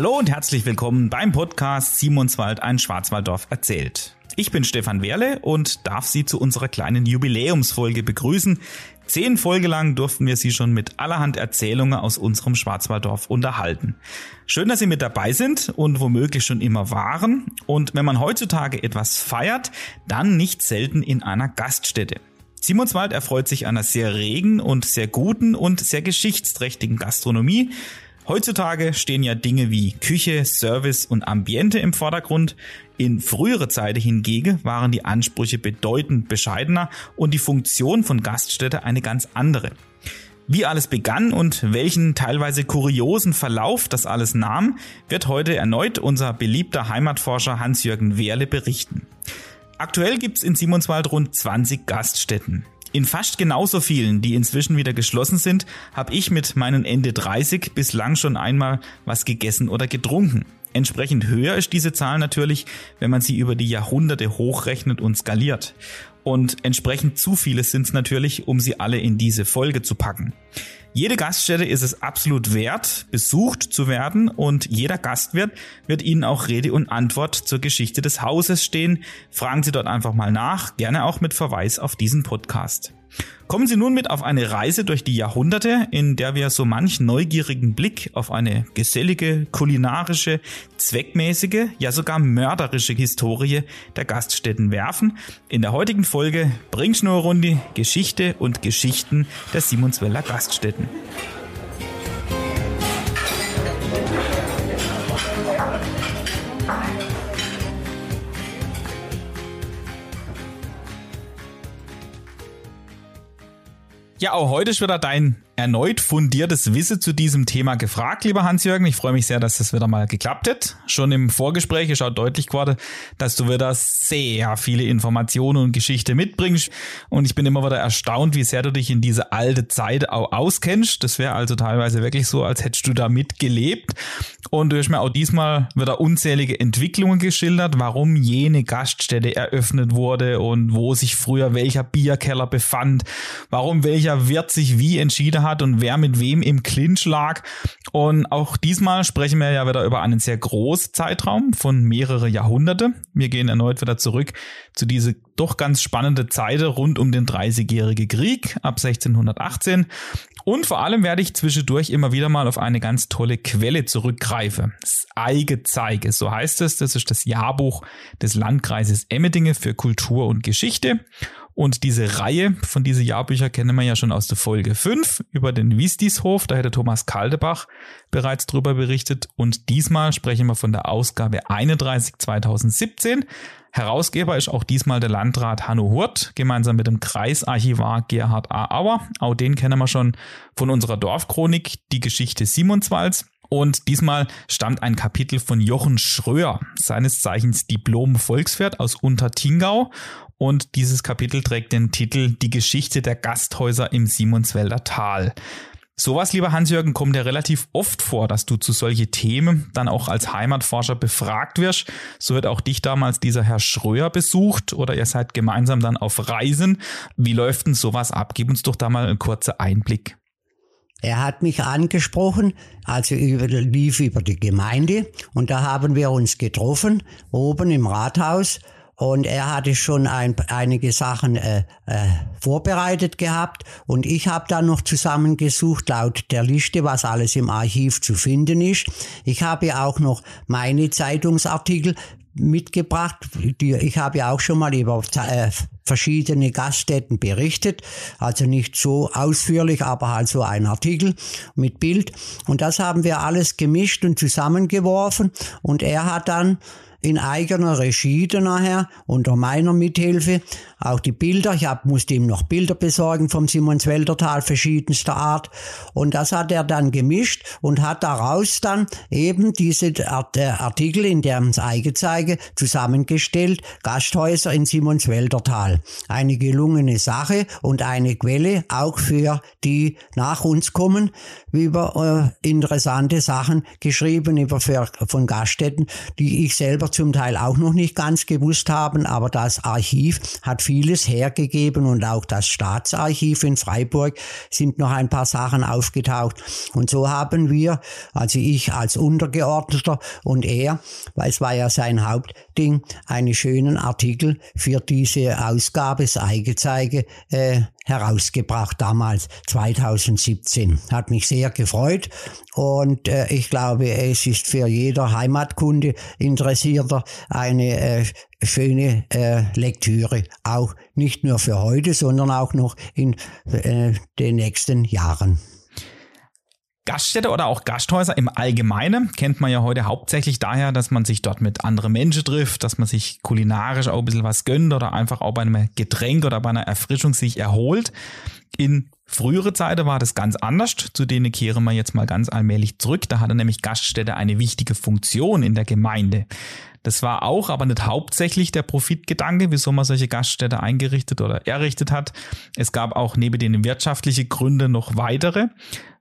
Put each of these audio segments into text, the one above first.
Hallo und herzlich willkommen beim Podcast Simonswald, ein Schwarzwalddorf erzählt. Ich bin Stefan Werle und darf Sie zu unserer kleinen Jubiläumsfolge begrüßen. Zehn Folge lang durften wir Sie schon mit allerhand Erzählungen aus unserem Schwarzwalddorf unterhalten. Schön, dass Sie mit dabei sind und womöglich schon immer waren. Und wenn man heutzutage etwas feiert, dann nicht selten in einer Gaststätte. Simonswald erfreut sich einer sehr regen und sehr guten und sehr geschichtsträchtigen Gastronomie. Heutzutage stehen ja Dinge wie Küche, Service und Ambiente im Vordergrund. In frühere Zeiten hingegen waren die Ansprüche bedeutend bescheidener und die Funktion von Gaststätte eine ganz andere. Wie alles begann und welchen teilweise kuriosen Verlauf das alles nahm, wird heute erneut unser beliebter Heimatforscher Hans-Jürgen Wehrle berichten. Aktuell gibt's in Simonswald rund 20 Gaststätten. In fast genauso vielen, die inzwischen wieder geschlossen sind, habe ich mit meinen Ende 30 bislang schon einmal was gegessen oder getrunken. Entsprechend höher ist diese Zahl natürlich, wenn man sie über die Jahrhunderte hochrechnet und skaliert. Und entsprechend zu viele sind es natürlich, um sie alle in diese Folge zu packen. Jede Gaststätte ist es absolut wert, besucht zu werden und jeder Gastwirt wird Ihnen auch Rede und Antwort zur Geschichte des Hauses stehen. Fragen Sie dort einfach mal nach, gerne auch mit Verweis auf diesen Podcast. Kommen Sie nun mit auf eine Reise durch die Jahrhunderte, in der wir so manch neugierigen Blick auf eine gesellige, kulinarische, zweckmäßige, ja sogar mörderische Historie der Gaststätten werfen. In der heutigen Folge Bringschnurrunde, Geschichte und Geschichten der Simonsweller Gaststätten. Ja, auch heute ist wieder dein erneut fundiertes Wissen zu diesem Thema gefragt, lieber Hans-Jürgen. Ich freue mich sehr, dass das wieder mal geklappt hat. Schon im Vorgespräch ist auch deutlich geworden, dass du wieder sehr viele Informationen und Geschichte mitbringst. Und ich bin immer wieder erstaunt, wie sehr du dich in diese alte Zeit auch auskennst. Das wäre also teilweise wirklich so, als hättest du da mitgelebt. Und du hast mir auch diesmal wieder unzählige Entwicklungen geschildert, warum jene Gaststätte eröffnet wurde und wo sich früher welcher Bierkeller befand, warum welcher Wirt sich wie entschieden hat, hat und wer mit wem im Clinch lag. Und auch diesmal sprechen wir ja wieder über einen sehr großen Zeitraum von mehrere Jahrhunderte. Wir gehen erneut wieder zurück zu diese doch ganz spannende Zeit rund um den Dreißigjährigen Krieg ab 1618. Und vor allem werde ich zwischendurch immer wieder mal auf eine ganz tolle Quelle zurückgreifen. Das Eigezeige, so heißt es. Das ist das Jahrbuch des Landkreises Emmendinge für Kultur und Geschichte. Und diese Reihe von diesen Jahrbüchern kennen wir ja schon aus der Folge 5 über den Wistishof. Da hätte Thomas Kaldebach bereits drüber berichtet. Und diesmal sprechen wir von der Ausgabe 31 2017. Herausgeber ist auch diesmal der Landrat Hanno Hurt, gemeinsam mit dem Kreisarchivar Gerhard A. Auer. Auch den kennen wir schon von unserer Dorfchronik, die Geschichte Simonswalds. Und diesmal stammt ein Kapitel von Jochen Schröer, seines Zeichens Diplom-Volkswirt aus Untertingau. Und dieses Kapitel trägt den Titel Die Geschichte der Gasthäuser im Simonswälder Tal. Sowas, lieber Hans-Jürgen, kommt ja relativ oft vor, dass du zu solche Themen dann auch als Heimatforscher befragt wirst. So wird auch dich damals dieser Herr Schröer besucht oder ihr seid gemeinsam dann auf Reisen. Wie läuft denn sowas ab? Gib uns doch da mal einen kurzen Einblick. Er hat mich angesprochen, also über, lief über die Gemeinde und da haben wir uns getroffen, oben im Rathaus und er hatte schon ein, einige Sachen äh, äh, vorbereitet gehabt und ich habe dann noch zusammengesucht laut der Liste, was alles im Archiv zu finden ist. Ich habe auch noch meine Zeitungsartikel mitgebracht. Ich habe ja auch schon mal über äh, verschiedene Gaststätten berichtet, also nicht so ausführlich, aber halt so ein Artikel mit Bild. Und das haben wir alles gemischt und zusammengeworfen und er hat dann in eigener Regie nachher, unter meiner Mithilfe. Auch die Bilder, ich hab, musste ihm noch Bilder besorgen vom Simonswäldertal verschiedenster Art. Und das hat er dann gemischt und hat daraus dann eben diese äh, Artikel in der Eigezeige zusammengestellt, Gasthäuser in Simonswäldertal. Eine gelungene Sache und eine Quelle auch für die nach uns kommen, über äh, interessante Sachen geschrieben über von Gaststätten, die ich selber zum Teil auch noch nicht ganz gewusst haben, aber das Archiv hat vieles hergegeben und auch das Staatsarchiv in Freiburg sind noch ein paar Sachen aufgetaucht. Und so haben wir, also ich als Untergeordneter und er, weil es war ja sein Hauptding, einen schönen Artikel für diese Ausgabe, das Eigezeige, äh, herausgebracht, damals 2017. Hat mich sehr gefreut und äh, ich glaube, es ist für jeder Heimatkunde Interessierter eine äh, schöne äh, Lektüre, auch nicht nur für heute, sondern auch noch in äh, den nächsten Jahren. Gaststätte oder auch Gasthäuser im Allgemeinen kennt man ja heute hauptsächlich daher, dass man sich dort mit anderen Menschen trifft, dass man sich kulinarisch auch ein bisschen was gönnt oder einfach auch bei einem Getränk oder bei einer Erfrischung sich erholt. In frühere Zeiten war das ganz anders. Zu denen kehren wir jetzt mal ganz allmählich zurück. Da hatte nämlich Gaststätte eine wichtige Funktion in der Gemeinde. Das war auch aber nicht hauptsächlich der Profitgedanke, wieso man solche Gaststätte eingerichtet oder errichtet hat. Es gab auch neben den wirtschaftlichen Gründen noch weitere.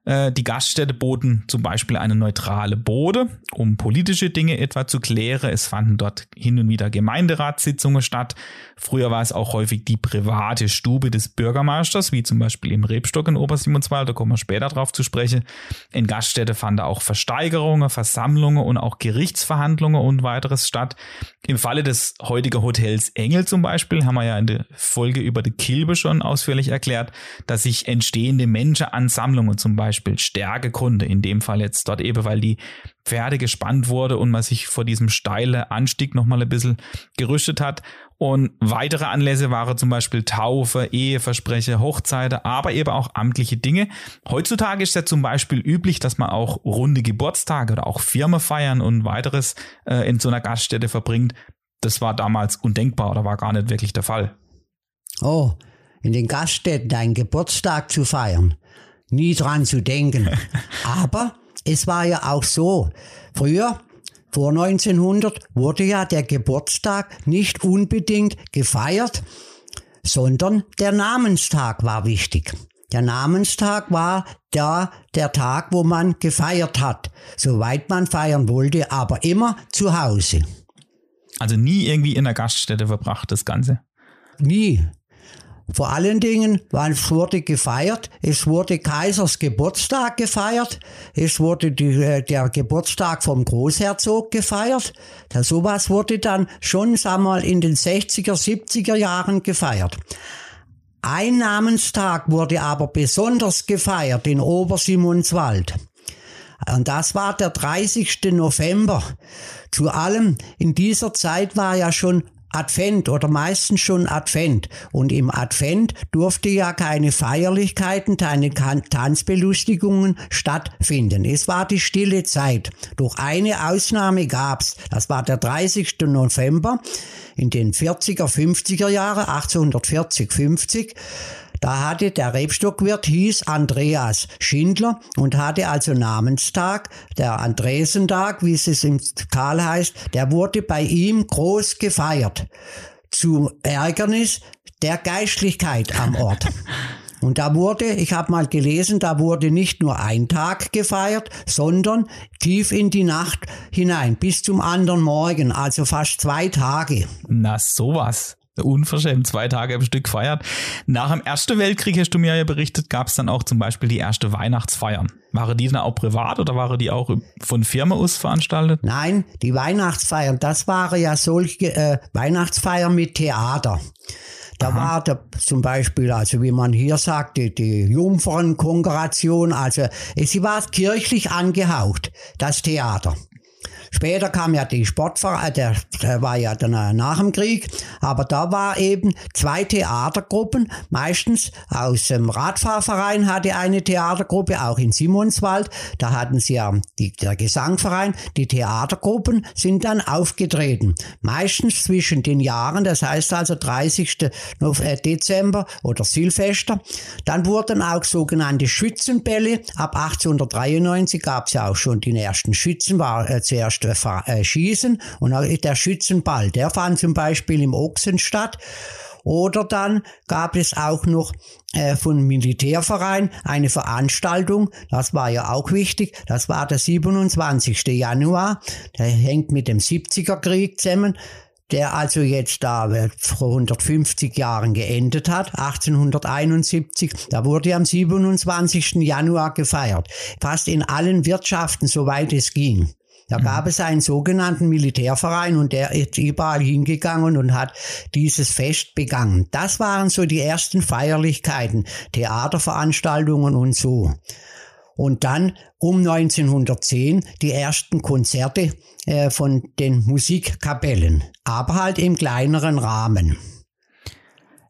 Äh, die Gaststätte boten zum Beispiel eine neutrale Bode, um politische Dinge etwa zu klären. Es fanden dort hin und wieder Gemeinderatssitzungen statt. Früher war es auch häufig die private Stube des Bürgermeisters, wie zum Beispiel im Rebstock in Obersimonswald, da kommen wir später drauf zu sprechen. In Gaststätte fanden auch Versteigerungen, Versammlungen und auch Gerichtsverhandlungen und weiteres statt. Im Falle des heutigen Hotels Engel zum Beispiel haben wir ja in der Folge über die Kilbe schon ausführlich erklärt, dass sich entstehende Menschenansammlungen zum Beispiel Beispiel Stärkegründe, in dem Fall jetzt dort eben, weil die Pferde gespannt wurde und man sich vor diesem steilen Anstieg nochmal ein bisschen gerüstet hat. Und weitere Anlässe waren zum Beispiel Taufe, Eheverspreche, Hochzeiten, aber eben auch amtliche Dinge. Heutzutage ist ja zum Beispiel üblich, dass man auch runde Geburtstage oder auch Firmenfeiern und weiteres äh, in so einer Gaststätte verbringt. Das war damals undenkbar oder war gar nicht wirklich der Fall. Oh, in den Gaststätten deinen Geburtstag zu feiern nie dran zu denken. Aber es war ja auch so, früher, vor 1900, wurde ja der Geburtstag nicht unbedingt gefeiert, sondern der Namenstag war wichtig. Der Namenstag war der, der Tag, wo man gefeiert hat, soweit man feiern wollte, aber immer zu Hause. Also nie irgendwie in der Gaststätte verbracht, das Ganze? Nie. Vor allen Dingen, es wurde gefeiert, es wurde Kaisers Geburtstag gefeiert, es wurde die, äh, der Geburtstag vom Großherzog gefeiert. Da sowas wurde dann schon, sag mal, in den 60er, 70er Jahren gefeiert. Ein Namenstag wurde aber besonders gefeiert in Obersimonswald. Und das war der 30. November. Zu allem, in dieser Zeit war ja schon Advent oder meistens schon Advent. Und im Advent durfte ja keine Feierlichkeiten, keine Tanzbelustigungen stattfinden. Es war die stille Zeit. Durch eine Ausnahme gab's. Das war der 30. November in den 40er, 50er Jahre, 1840, 50. Da hatte der Rebstockwirt hieß Andreas Schindler und hatte also Namenstag, der Andresentag, wie es im Tal heißt, der wurde bei ihm groß gefeiert. Zu Ärgernis der Geistlichkeit am Ort. Und da wurde, ich habe mal gelesen, da wurde nicht nur ein Tag gefeiert, sondern tief in die Nacht hinein, bis zum anderen Morgen, also fast zwei Tage. Na sowas unverschämt zwei Tage am Stück feiert. Nach dem Ersten Weltkrieg, hast du mir ja berichtet, gab es dann auch zum Beispiel die erste Weihnachtsfeiern. Waren die dann auch privat oder waren die auch von Firma aus veranstaltet? Nein, die Weihnachtsfeiern, das waren ja solche äh, Weihnachtsfeiern mit Theater. Da Aha. war da zum Beispiel, also wie man hier sagt, die, die Jungfernkongregation, also sie war kirchlich angehaucht, das Theater. Später kam ja die Sportverein, der, der war ja dann nach dem Krieg, aber da war eben zwei Theatergruppen, meistens aus dem Radfahrverein hatte eine Theatergruppe, auch in Simonswald, da hatten sie ja die, der Gesangverein, die Theatergruppen sind dann aufgetreten, meistens zwischen den Jahren, das heißt also 30. Äh, Dezember oder Silvester. Dann wurden auch sogenannte Schützenbälle, ab 1893 gab es ja auch schon die ersten Schützen, war äh, zuerst erst äh, schießen und der Schützenball, der fand zum Beispiel im Ochsen statt Oder dann gab es auch noch äh, von Militärverein eine Veranstaltung, das war ja auch wichtig, das war der 27. Januar, der hängt mit dem 70er Krieg zusammen der also jetzt da vor 150 Jahren geendet hat, 1871. Da wurde am 27. Januar gefeiert. Fast in allen Wirtschaften, soweit es ging. Da mhm. gab es einen sogenannten Militärverein und der ist überall hingegangen und hat dieses Fest begangen. Das waren so die ersten Feierlichkeiten, Theaterveranstaltungen und so. Und dann um 1910 die ersten Konzerte äh, von den Musikkapellen, aber halt im kleineren Rahmen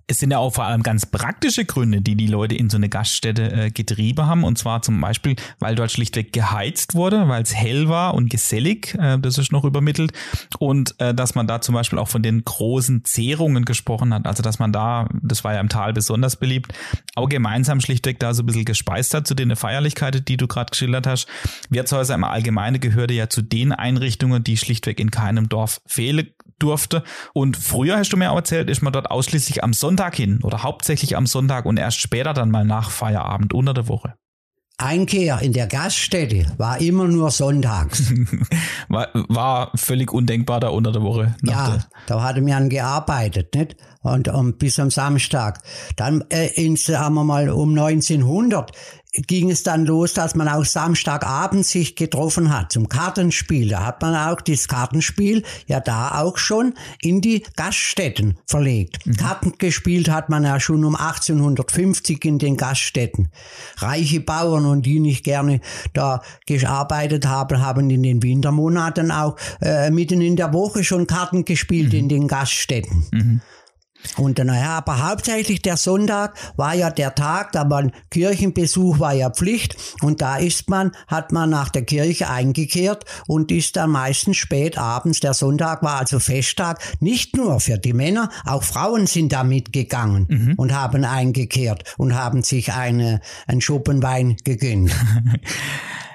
es sind ja auch vor allem ganz praktische Gründe, die die Leute in so eine Gaststätte äh, getrieben haben. Und zwar zum Beispiel, weil dort schlichtweg geheizt wurde, weil es hell war und gesellig, äh, das ist noch übermittelt. Und äh, dass man da zum Beispiel auch von den großen Zehrungen gesprochen hat. Also dass man da, das war ja im Tal besonders beliebt, auch gemeinsam schlichtweg da so ein bisschen gespeist hat zu den Feierlichkeiten, die du gerade geschildert hast. Wirtshäuser im Allgemeinen gehörte ja zu den Einrichtungen, die schlichtweg in keinem Dorf fehlen durfte. Und früher, hast du mir auch erzählt, ist man dort ausschließlich am Sonntag hin oder hauptsächlich am Sonntag und erst später dann mal nach Feierabend unter der Woche. Einkehr in der Gaststätte war immer nur sonntags. war, war völlig undenkbar da unter der Woche. Ja, da hatte man gearbeitet, nicht? Und um, bis am Samstag. Dann äh, ins, sagen wir mal, um 1900 ging es dann los, dass man auch Samstagabend sich getroffen hat zum Kartenspiel. Da hat man auch das Kartenspiel ja da auch schon in die Gaststätten verlegt. Mhm. Karten gespielt hat man ja schon um 1850 in den Gaststätten. Reiche Bauern und die nicht gerne da gearbeitet haben, haben in den Wintermonaten auch äh, mitten in der Woche schon Karten gespielt mhm. in den Gaststätten. Mhm. Und naja, aber hauptsächlich der Sonntag war ja der Tag, da man Kirchenbesuch war ja Pflicht und da ist man, hat man nach der Kirche eingekehrt und ist dann meistens spät abends. Der Sonntag war also Festtag, nicht nur für die Männer, auch Frauen sind da mitgegangen mhm. und haben eingekehrt und haben sich eine, einen Schuppenwein gegönnt.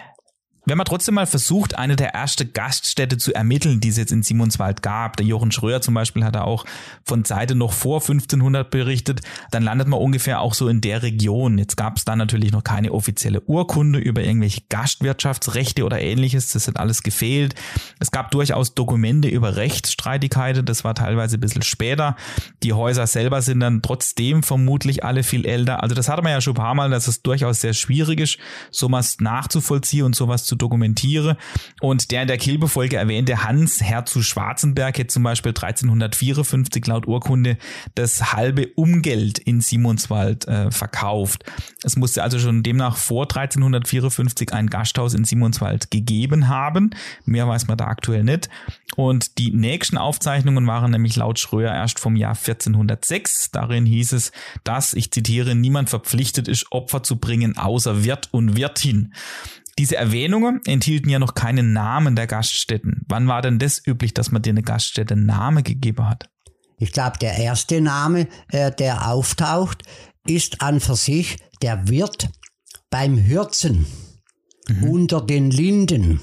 Wenn man trotzdem mal versucht, eine der ersten Gaststätte zu ermitteln, die es jetzt in Simonswald gab, der Jochen Schröer zum Beispiel hat da auch von Seite noch vor 1500 berichtet, dann landet man ungefähr auch so in der Region. Jetzt gab es da natürlich noch keine offizielle Urkunde über irgendwelche Gastwirtschaftsrechte oder ähnliches, das hat alles gefehlt. Es gab durchaus Dokumente über Rechtsstreitigkeiten, das war teilweise ein bisschen später. Die Häuser selber sind dann trotzdem vermutlich alle viel älter. Also das hatte man ja schon ein paar Mal, dass es durchaus sehr schwierig ist, sowas nachzuvollziehen und sowas zu zu dokumentiere. Und der in der Kilbefolge erwähnte Hans Herr Schwarzenberg hätte zum Beispiel 1354 laut Urkunde das halbe Umgeld in Simonswald äh, verkauft. Es musste also schon demnach vor 1354 ein Gasthaus in Simonswald gegeben haben. Mehr weiß man da aktuell nicht. Und die nächsten Aufzeichnungen waren nämlich laut Schröer erst vom Jahr 1406. Darin hieß es, dass, ich zitiere, niemand verpflichtet ist, Opfer zu bringen, außer Wirt und Wirtin. Diese Erwähnungen enthielten ja noch keinen Namen der Gaststätten. Wann war denn das üblich, dass man dir eine Gaststätte Name gegeben hat? Ich glaube, der erste Name, äh, der auftaucht, ist an für sich der Wirt beim Hürzen mhm. unter den Linden.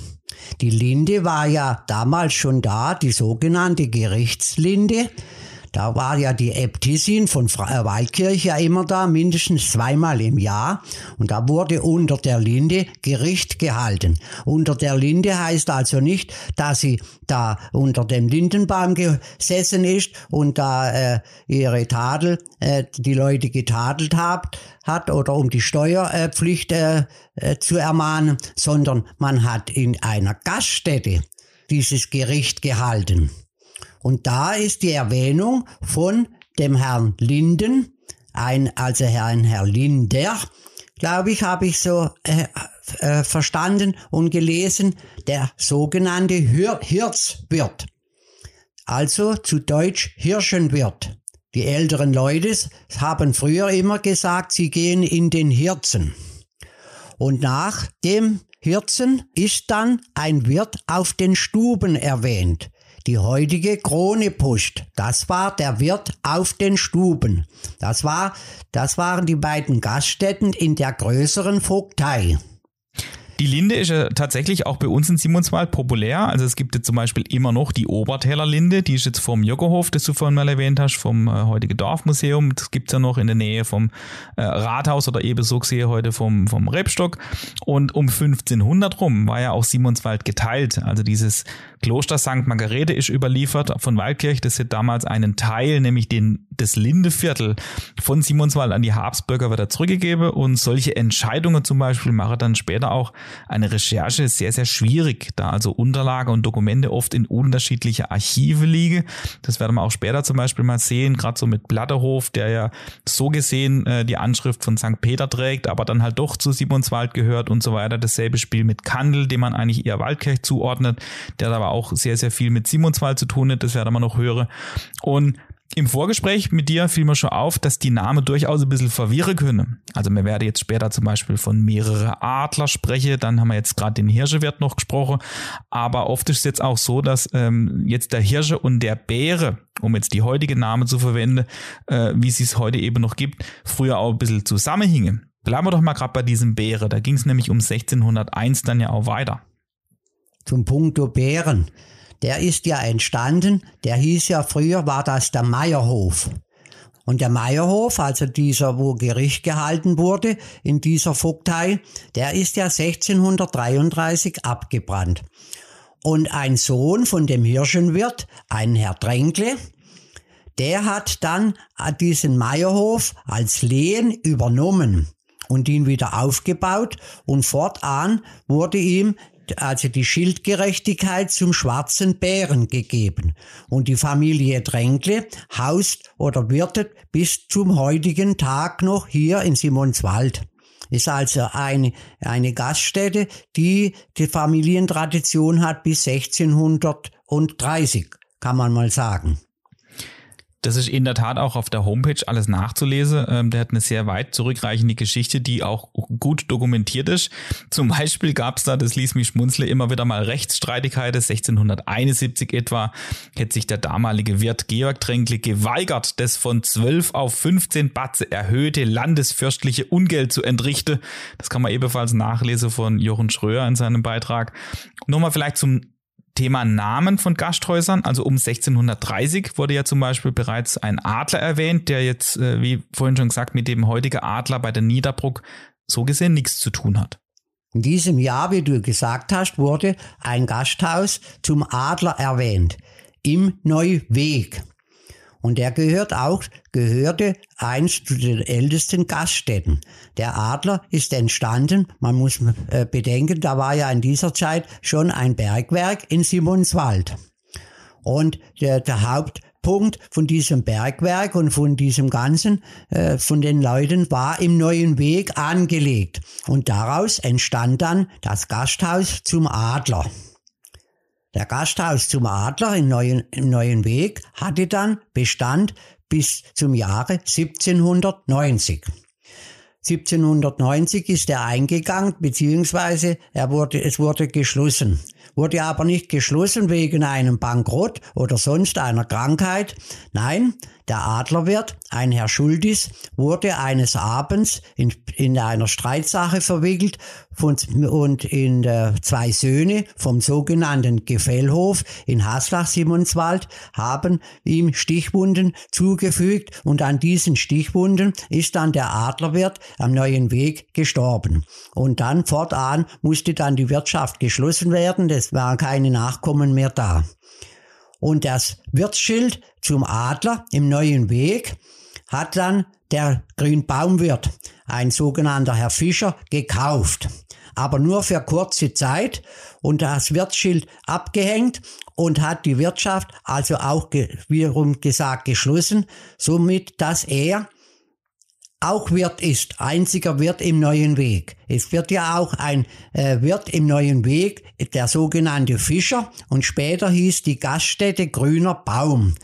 Die Linde war ja damals schon da, die sogenannte Gerichtslinde. Da war ja die Äbtissin von äh, Waldkirche ja immer da, mindestens zweimal im Jahr. Und da wurde unter der Linde Gericht gehalten. Unter der Linde heißt also nicht, dass sie da unter dem Lindenbaum gesessen ist und da äh, ihre Tadel, äh, die Leute getadelt hat, hat oder um die Steuerpflicht äh, äh, zu ermahnen, sondern man hat in einer Gaststätte dieses Gericht gehalten. Und da ist die Erwähnung von dem Herrn Linden, ein, also Herrn Herr Linder, glaube ich, habe ich so äh, äh, verstanden und gelesen, der sogenannte Hir Hirzwirt. Also zu Deutsch Hirschenwirt. Die älteren Leute haben früher immer gesagt, sie gehen in den Hirzen. Und nach dem Hirzen ist dann ein Wirt auf den Stuben erwähnt. Die heutige Krone pusht. Das war der Wirt auf den Stuben. Das war, das waren die beiden Gaststätten in der größeren Vogtei. Die Linde ist ja tatsächlich auch bei uns in Simonswald populär. Also es gibt jetzt zum Beispiel immer noch die Obertäler Linde, die ist jetzt vom Joggerhof, das du vorhin mal erwähnt hast, vom äh, heutige Dorfmuseum. Das gibt's ja noch in der Nähe vom äh, Rathaus oder eben so gesehen heute vom, vom Rebstock. Und um 1500 rum war ja auch Simonswald geteilt. Also dieses Kloster St. Margarete ist überliefert von Waldkirch. Das hat damals einen Teil, nämlich den, das Lindeviertel von Simonswald an die Habsburger wieder zurückgegeben. Und solche Entscheidungen zum Beispiel machen dann später auch eine Recherche sehr, sehr schwierig, da also Unterlage und Dokumente oft in unterschiedliche Archive liegen. Das werden wir auch später zum Beispiel mal sehen, gerade so mit Blatterhof, der ja so gesehen äh, die Anschrift von St. Peter trägt, aber dann halt doch zu Simonswald gehört und so weiter. Dasselbe Spiel mit Kandel, dem man eigentlich eher Waldkirch zuordnet, der aber auch sehr, sehr viel mit Simonswald zu tun hat, das werden wir noch hören. Und im Vorgespräch mit dir fiel mir schon auf, dass die Namen durchaus ein bisschen verwirren können. Also wir werden jetzt später zum Beispiel von mehrere Adler sprechen, dann haben wir jetzt gerade den Hirschewert noch gesprochen, aber oft ist es jetzt auch so, dass ähm, jetzt der Hirsche und der Bäre, um jetzt die heutige Namen zu verwenden, äh, wie es es heute eben noch gibt, früher auch ein bisschen zusammenhingen. Bleiben wir doch mal gerade bei diesem Bäre, da ging es nämlich um 1601 dann ja auch weiter. Zum Punkto Bären der ist ja entstanden, der hieß ja früher, war das der Meierhof. Und der Meierhof, also dieser, wo Gericht gehalten wurde in dieser Vogtei, der ist ja 1633 abgebrannt. Und ein Sohn von dem Hirschenwirt, ein Herr Dränkle, der hat dann diesen Meierhof als Lehen übernommen und ihn wieder aufgebaut und fortan wurde ihm also die Schildgerechtigkeit zum schwarzen Bären gegeben. Und die Familie Dränkle haust oder wirtet bis zum heutigen Tag noch hier in Simonswald. Ist also eine, eine Gaststätte, die die Familientradition hat bis 1630, kann man mal sagen. Das ist in der Tat auch auf der Homepage alles nachzulesen. Ähm, der hat eine sehr weit zurückreichende Geschichte, die auch gut dokumentiert ist. Zum Beispiel gab es da, das ließ mich schmunzeln, immer wieder mal Rechtsstreitigkeiten. 1671 etwa hätte sich der damalige Wirt Georg Tränkle geweigert, das von 12 auf 15 Batze erhöhte landesfürstliche Ungeld zu entrichten. Das kann man ebenfalls nachlesen von Jochen Schröer in seinem Beitrag. Nochmal vielleicht zum Thema Namen von Gasthäusern, also um 1630 wurde ja zum Beispiel bereits ein Adler erwähnt, der jetzt, äh, wie vorhin schon gesagt, mit dem heutigen Adler bei der Niederbruck so gesehen nichts zu tun hat. In diesem Jahr, wie du gesagt hast, wurde ein Gasthaus zum Adler erwähnt, im Neuweg. Und er gehört auch, gehörte einst zu den ältesten Gaststätten. Der Adler ist entstanden, man muss äh, bedenken, da war ja in dieser Zeit schon ein Bergwerk in Simonswald. Und der, der Hauptpunkt von diesem Bergwerk und von diesem Ganzen, äh, von den Leuten, war im neuen Weg angelegt. Und daraus entstand dann das Gasthaus zum Adler. Der Gasthaus zum Adler im neuen, im neuen Weg hatte dann Bestand bis zum Jahre 1790. 1790 ist er eingegangen, beziehungsweise er wurde, es wurde geschlossen. Wurde aber nicht geschlossen wegen einem Bankrott oder sonst einer Krankheit. Nein, der Adlerwirt, ein Herr Schultis, wurde eines Abends in, in einer Streitsache verwickelt und, und in äh, zwei Söhne vom sogenannten Gefellhof in Haslach-Simonswald haben ihm Stichwunden zugefügt und an diesen Stichwunden ist dann der Adlerwirt am neuen Weg gestorben. Und dann fortan musste dann die Wirtschaft geschlossen werden, es waren keine Nachkommen mehr da. Und das Wirtsschild zum Adler im neuen Weg hat dann der Grünbaumwirt, ein sogenannter Herr Fischer, gekauft. Aber nur für kurze Zeit und das Wirtsschild abgehängt und hat die Wirtschaft also auch, wie gesagt, geschlossen, somit, dass er auch Wirt ist, einziger Wirt im neuen Weg. Es wird ja auch ein äh, Wirt im neuen Weg, der sogenannte Fischer und später hieß die Gaststätte Grüner Baum.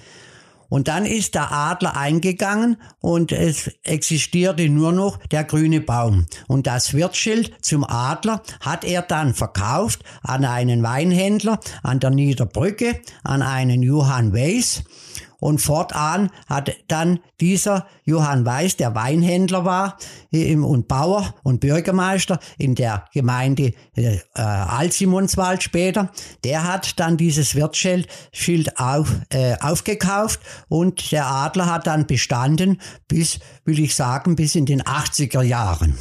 Und dann ist der Adler eingegangen und es existierte nur noch der grüne Baum. Und das Wirtsschild zum Adler hat er dann verkauft an einen Weinhändler an der Niederbrücke, an einen Johann Weiss. Und fortan hat dann dieser Johann Weiß, der Weinhändler war und Bauer und Bürgermeister in der Gemeinde äh, Alsimonswald später, der hat dann dieses Wirtsschild auf, äh, aufgekauft und der Adler hat dann bestanden bis, will ich sagen, bis in den 80er Jahren.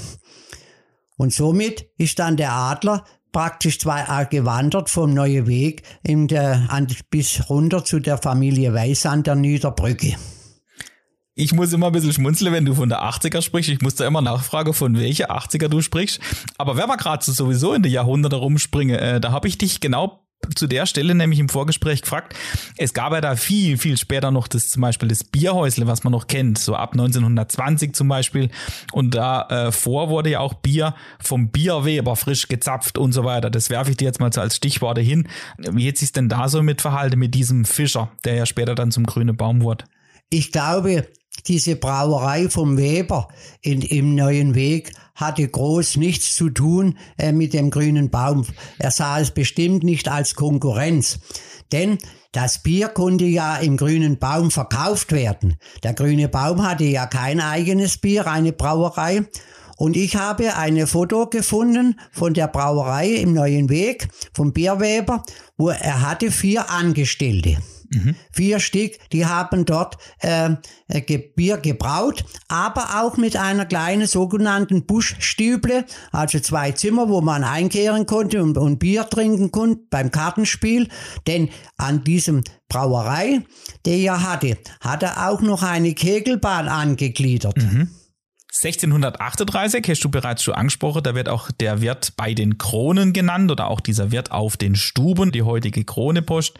Und somit ist dann der Adler praktisch zwei gewandert vom Neue Weg in der, bis runter zu der Familie Weiß an der Niederbrücke. Ich muss immer ein bisschen schmunzeln, wenn du von der 80er sprichst. Ich muss da immer nachfragen, von welcher 80er du sprichst. Aber wenn wir gerade so sowieso in die Jahrhunderte rumspringen, äh, da habe ich dich genau zu der Stelle nämlich im Vorgespräch gefragt. Es gab ja da viel, viel später noch das zum Beispiel das Bierhäusle, was man noch kennt, so ab 1920 zum Beispiel. Und davor äh, wurde ja auch Bier vom Bierweber frisch gezapft und so weiter. Das werfe ich dir jetzt mal so als Stichworte hin. Wie hat sich denn da so mit verhalten mit diesem Fischer, der ja später dann zum grünen Baum wurde? Ich glaube, diese Brauerei vom Weber in, im Neuen Weg hatte groß nichts zu tun äh, mit dem grünen Baum. Er sah es bestimmt nicht als Konkurrenz. Denn das Bier konnte ja im grünen Baum verkauft werden. Der grüne Baum hatte ja kein eigenes Bier, eine Brauerei. Und ich habe eine Foto gefunden von der Brauerei im Neuen Weg, vom Bierweber, wo er hatte vier Angestellte. Mhm. Vier Stück, die haben dort äh, Bier gebraut, aber auch mit einer kleinen sogenannten Buschstüble, also zwei Zimmer, wo man einkehren konnte und, und Bier trinken konnte beim Kartenspiel. Denn an diesem Brauerei, der er hatte, hat er auch noch eine Kegelbahn angegliedert. Mhm. 1638 hast du bereits schon angesprochen, da wird auch der Wirt bei den Kronen genannt oder auch dieser Wirt auf den Stuben, die heutige Kronepost.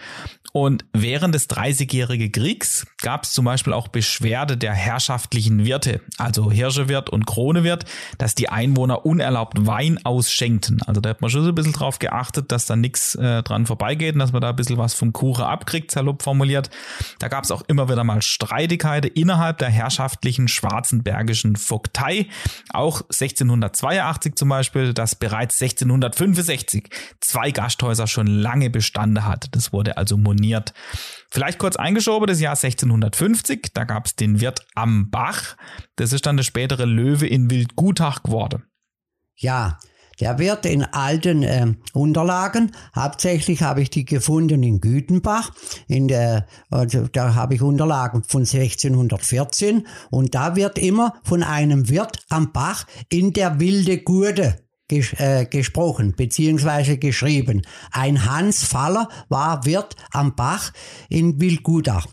Und während des Dreißigjährigen Kriegs gab es zum Beispiel auch Beschwerde der herrschaftlichen Wirte, also Hirschewirt und Kronewirt, dass die Einwohner unerlaubt Wein ausschenkten. Also da hat man schon so ein bisschen drauf geachtet, dass da nichts äh, dran vorbeigeht und dass man da ein bisschen was vom Kuchen abkriegt, salopp formuliert. Da gab es auch immer wieder mal Streitigkeiten innerhalb der herrschaftlichen schwarzenbergischen Vogtei. Auch 1682 zum Beispiel, das bereits 1665 zwei Gasthäuser schon lange bestanden hat. Das wurde also moniert. Vielleicht kurz eingeschoben, das Jahr 1650, da gab es den Wirt am Bach. Das ist dann der spätere Löwe in Wildgutach geworden. Ja, der wird in alten äh, Unterlagen, hauptsächlich habe ich die gefunden in Gütenbach, in der, also da habe ich Unterlagen von 1614 und da wird immer von einem Wirt am Bach in der wilde Gurde ges äh, gesprochen beziehungsweise geschrieben. Ein Hans Faller war Wirt am Bach in Wildgudach.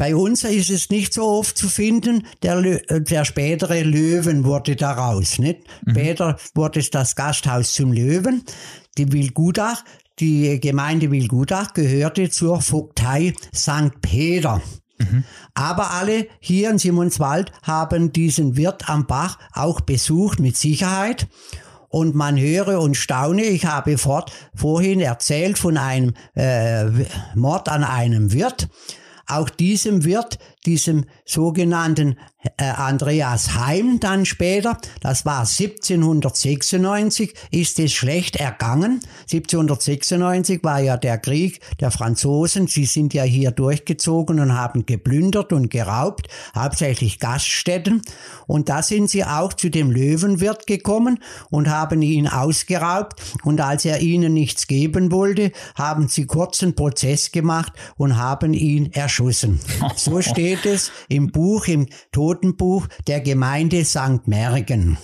Bei uns ist es nicht so oft zu finden. Der, äh, der spätere Löwen wurde daraus. Nicht? Mhm. Später wurde es das Gasthaus zum Löwen. Die Wildgudach, die Gemeinde Wildgudach gehörte zur Vogtei St. Peter. Mhm. Aber alle hier in Simonswald haben diesen Wirt am Bach auch besucht mit Sicherheit und man höre und staune. Ich habe fort, vorhin erzählt von einem äh, Mord an einem Wirt. Auch diesem Wirt, diesem sogenannten äh, Andreas Heim dann später, das war 1796, ist es schlecht ergangen. 1796 war ja der Krieg der Franzosen. Sie sind ja hier durchgezogen und haben geplündert und geraubt, hauptsächlich Gaststätten. Und da sind sie auch zu dem Löwenwirt gekommen und haben ihn ausgeraubt. Und als er ihnen nichts geben wollte, haben sie kurzen Prozess gemacht und haben ihn erschossen. So steht es im Buch, im Totenbuch der Gemeinde St. Mergen.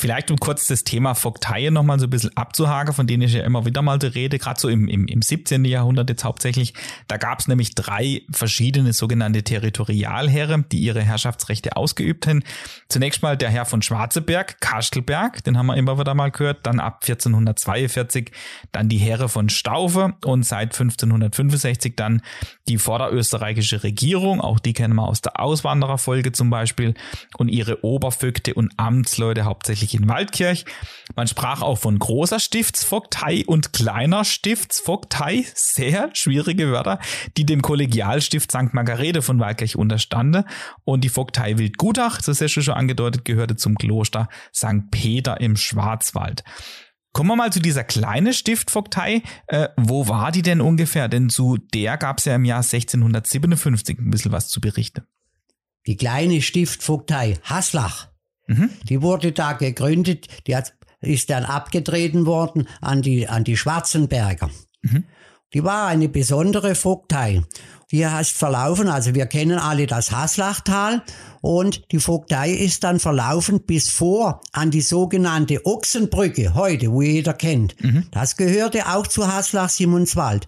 Vielleicht um kurz das Thema Vogteien nochmal so ein bisschen abzuhaken, von denen ich ja immer wieder mal rede, gerade so im, im, im 17. Jahrhundert jetzt hauptsächlich. Da gab es nämlich drei verschiedene sogenannte Territorialherren, die ihre Herrschaftsrechte ausgeübt haben. Zunächst mal der Herr von Schwarzeberg, Kastelberg, den haben wir immer wieder mal gehört, dann ab 1442 dann die Herren von Staufe und seit 1565 dann die vorderösterreichische Regierung, auch die kennen wir aus der Auswandererfolge zum Beispiel, und ihre Obervögte und Amtsleute hauptsächlich in Waldkirch. Man sprach auch von großer Stiftsvogtei und kleiner Stiftsvogtei, sehr schwierige Wörter, die dem Kollegialstift St. Margarete von Waldkirch unterstande. Und die Vogtei Wildgutach, das ist ja schon angedeutet, gehörte zum Kloster St. Peter im Schwarzwald. Kommen wir mal zu dieser kleinen Stiftvogtei. Äh, wo war die denn ungefähr? Denn zu der gab es ja im Jahr 1657 ein bisschen was zu berichten. Die kleine Stiftvogtei Haslach, mhm. die wurde da gegründet, die hat, ist dann abgetreten worden an die, an die Schwarzenberger. Mhm. Die war eine besondere Vogtei. Die heißt verlaufen, also wir kennen alle das Haslachtal und die Vogtei ist dann verlaufen bis vor an die sogenannte Ochsenbrücke heute, wo jeder kennt. Mhm. Das gehörte auch zu Haslach-Simonswald.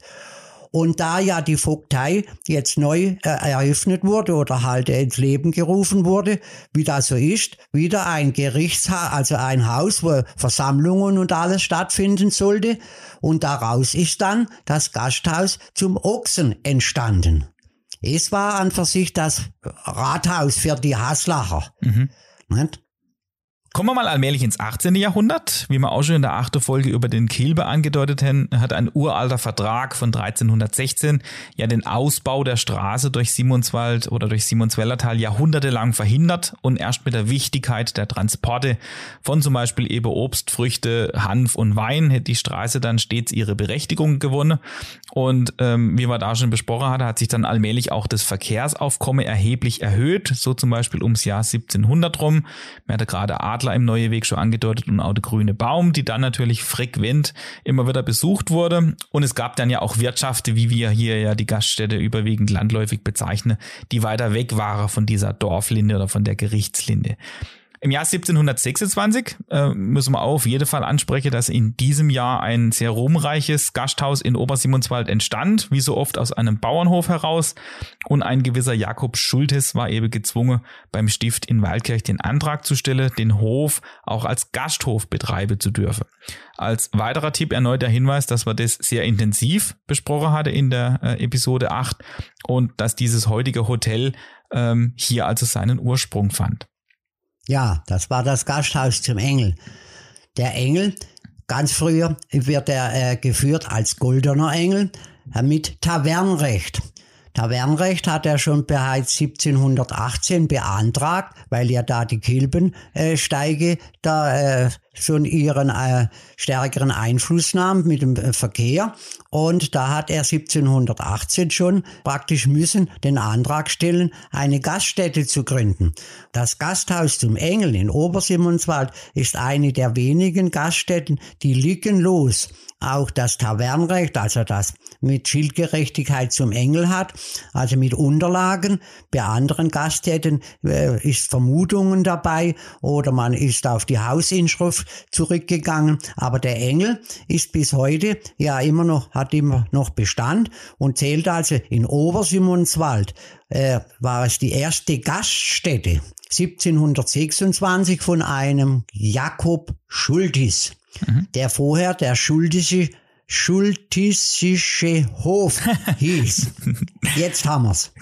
Und da ja die Vogtei jetzt neu äh, eröffnet wurde oder halt ins Leben gerufen wurde, wie das so ist, wieder ein Gerichtshaus, also ein Haus, wo Versammlungen und alles stattfinden sollte. Und daraus ist dann das Gasthaus zum Ochsen entstanden. Es war an für sich das Rathaus für die Haslacher. Mhm. Kommen wir mal allmählich ins 18. Jahrhundert. Wie wir auch schon in der achten Folge über den Kilbe angedeutet haben, hat ein uralter Vertrag von 1316 ja den Ausbau der Straße durch Simonswald oder durch Simonswellertal jahrhundertelang verhindert und erst mit der Wichtigkeit der Transporte von zum Beispiel eben Obst, Früchte, Hanf und Wein hätte die Straße dann stets ihre Berechtigung gewonnen. Und ähm, wie wir da schon besprochen hatten, hat sich dann allmählich auch das Verkehrsaufkommen erheblich erhöht, so zum Beispiel ums Jahr 1700 rum. Man hatte gerade Adler im Neue Weg schon angedeutet und auch der grüne Baum, die dann natürlich frequent immer wieder besucht wurde. Und es gab dann ja auch Wirtschaften, wie wir hier ja die Gaststätte überwiegend landläufig bezeichnen, die weiter weg waren von dieser Dorflinde oder von der Gerichtslinde. Im Jahr 1726 äh, müssen wir auf jeden Fall ansprechen, dass in diesem Jahr ein sehr ruhmreiches Gasthaus in Obersimonswald entstand, wie so oft aus einem Bauernhof heraus. Und ein gewisser Jakob Schultes war eben gezwungen, beim Stift in Waldkirch den Antrag zu stellen, den Hof auch als Gasthof betreiben zu dürfen. Als weiterer Tipp erneut der Hinweis, dass wir das sehr intensiv besprochen hatte in der äh, Episode 8 und dass dieses heutige Hotel ähm, hier also seinen Ursprung fand. Ja, das war das Gasthaus zum Engel. Der Engel, ganz früher wird er äh, geführt als goldener Engel äh, mit Tavernrecht. Tavernrecht hat er schon bereits 1718 beantragt, weil ja da die Kilbensteige äh, da äh, schon ihren äh, stärkeren Einfluss nahm mit dem Verkehr. Und da hat er 1718 schon praktisch müssen den Antrag stellen, eine Gaststätte zu gründen. Das Gasthaus zum Engel in Obersimonswald ist eine der wenigen Gaststätten, die lückenlos auch das Tavernrecht, also das mit Schildgerechtigkeit zum Engel hat, also mit Unterlagen. Bei anderen Gaststätten äh, ist Vermutungen dabei oder man ist auf die Hausinschrift zurückgegangen. Aber der Engel ist bis heute ja immer noch, hat immer noch Bestand und zählt also in Obersimonswald, äh, war es die erste Gaststätte 1726 von einem Jakob Schultis mhm. der vorher der Schultische, Schultisische Hof hieß. Jetzt haben wir's.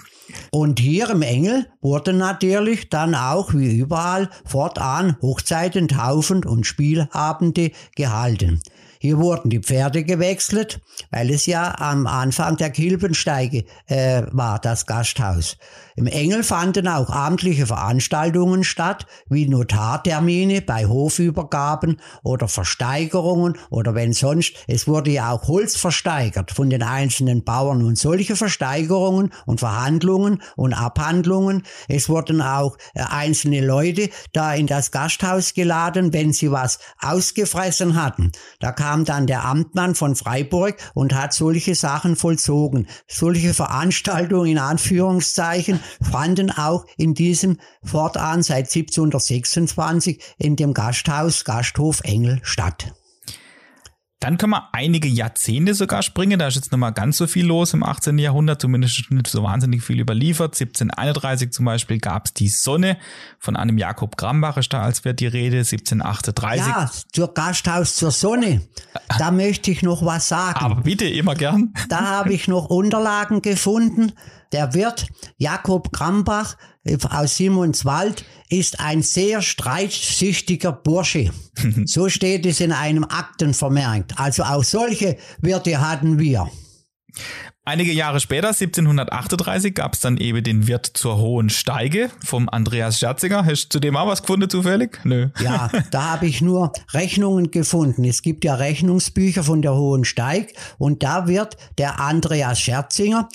Und hier im Engel wurden natürlich dann auch wie überall fortan Hochzeiten, Taufen und Spielabende gehalten. Hier wurden die Pferde gewechselt, weil es ja am Anfang der Kilbensteige äh, war, das Gasthaus. Im Engel fanden auch amtliche Veranstaltungen statt, wie Notartermine bei Hofübergaben oder Versteigerungen oder wenn sonst, es wurde ja auch Holz versteigert von den einzelnen Bauern und solche Versteigerungen und Verhandlungen und Abhandlungen. Es wurden auch äh, einzelne Leute da in das Gasthaus geladen, wenn sie was ausgefressen hatten. Da kam dann der Amtmann von Freiburg und hat solche Sachen vollzogen. Solche Veranstaltungen in Anführungszeichen fanden auch in diesem fortan seit 1726 in dem Gasthaus Gasthof Engel statt. Dann können wir einige Jahrzehnte sogar springen. Da ist jetzt noch mal ganz so viel los im 18. Jahrhundert, zumindest nicht so wahnsinnig viel überliefert. 1731 zum Beispiel gab es die Sonne von einem Jakob Grambach ist da als wird die Rede. 1738. Ja, zur Gasthaus zur Sonne. Da möchte ich noch was sagen. Aber bitte, immer gern. Da habe ich noch Unterlagen gefunden der Wirt Jakob Krambach aus Simonswald ist ein sehr streitsüchtiger Bursche. so steht es in einem Akten vermerkt. Also auch solche Wirte hatten wir. Einige Jahre später, 1738, gab es dann eben den Wirt zur Hohen Steige vom Andreas Scherzinger. Hast du zu dem auch was gefunden zufällig? Nö. Ja, da habe ich nur Rechnungen gefunden. Es gibt ja Rechnungsbücher von der Hohen Steig und da wird der Andreas Scherzinger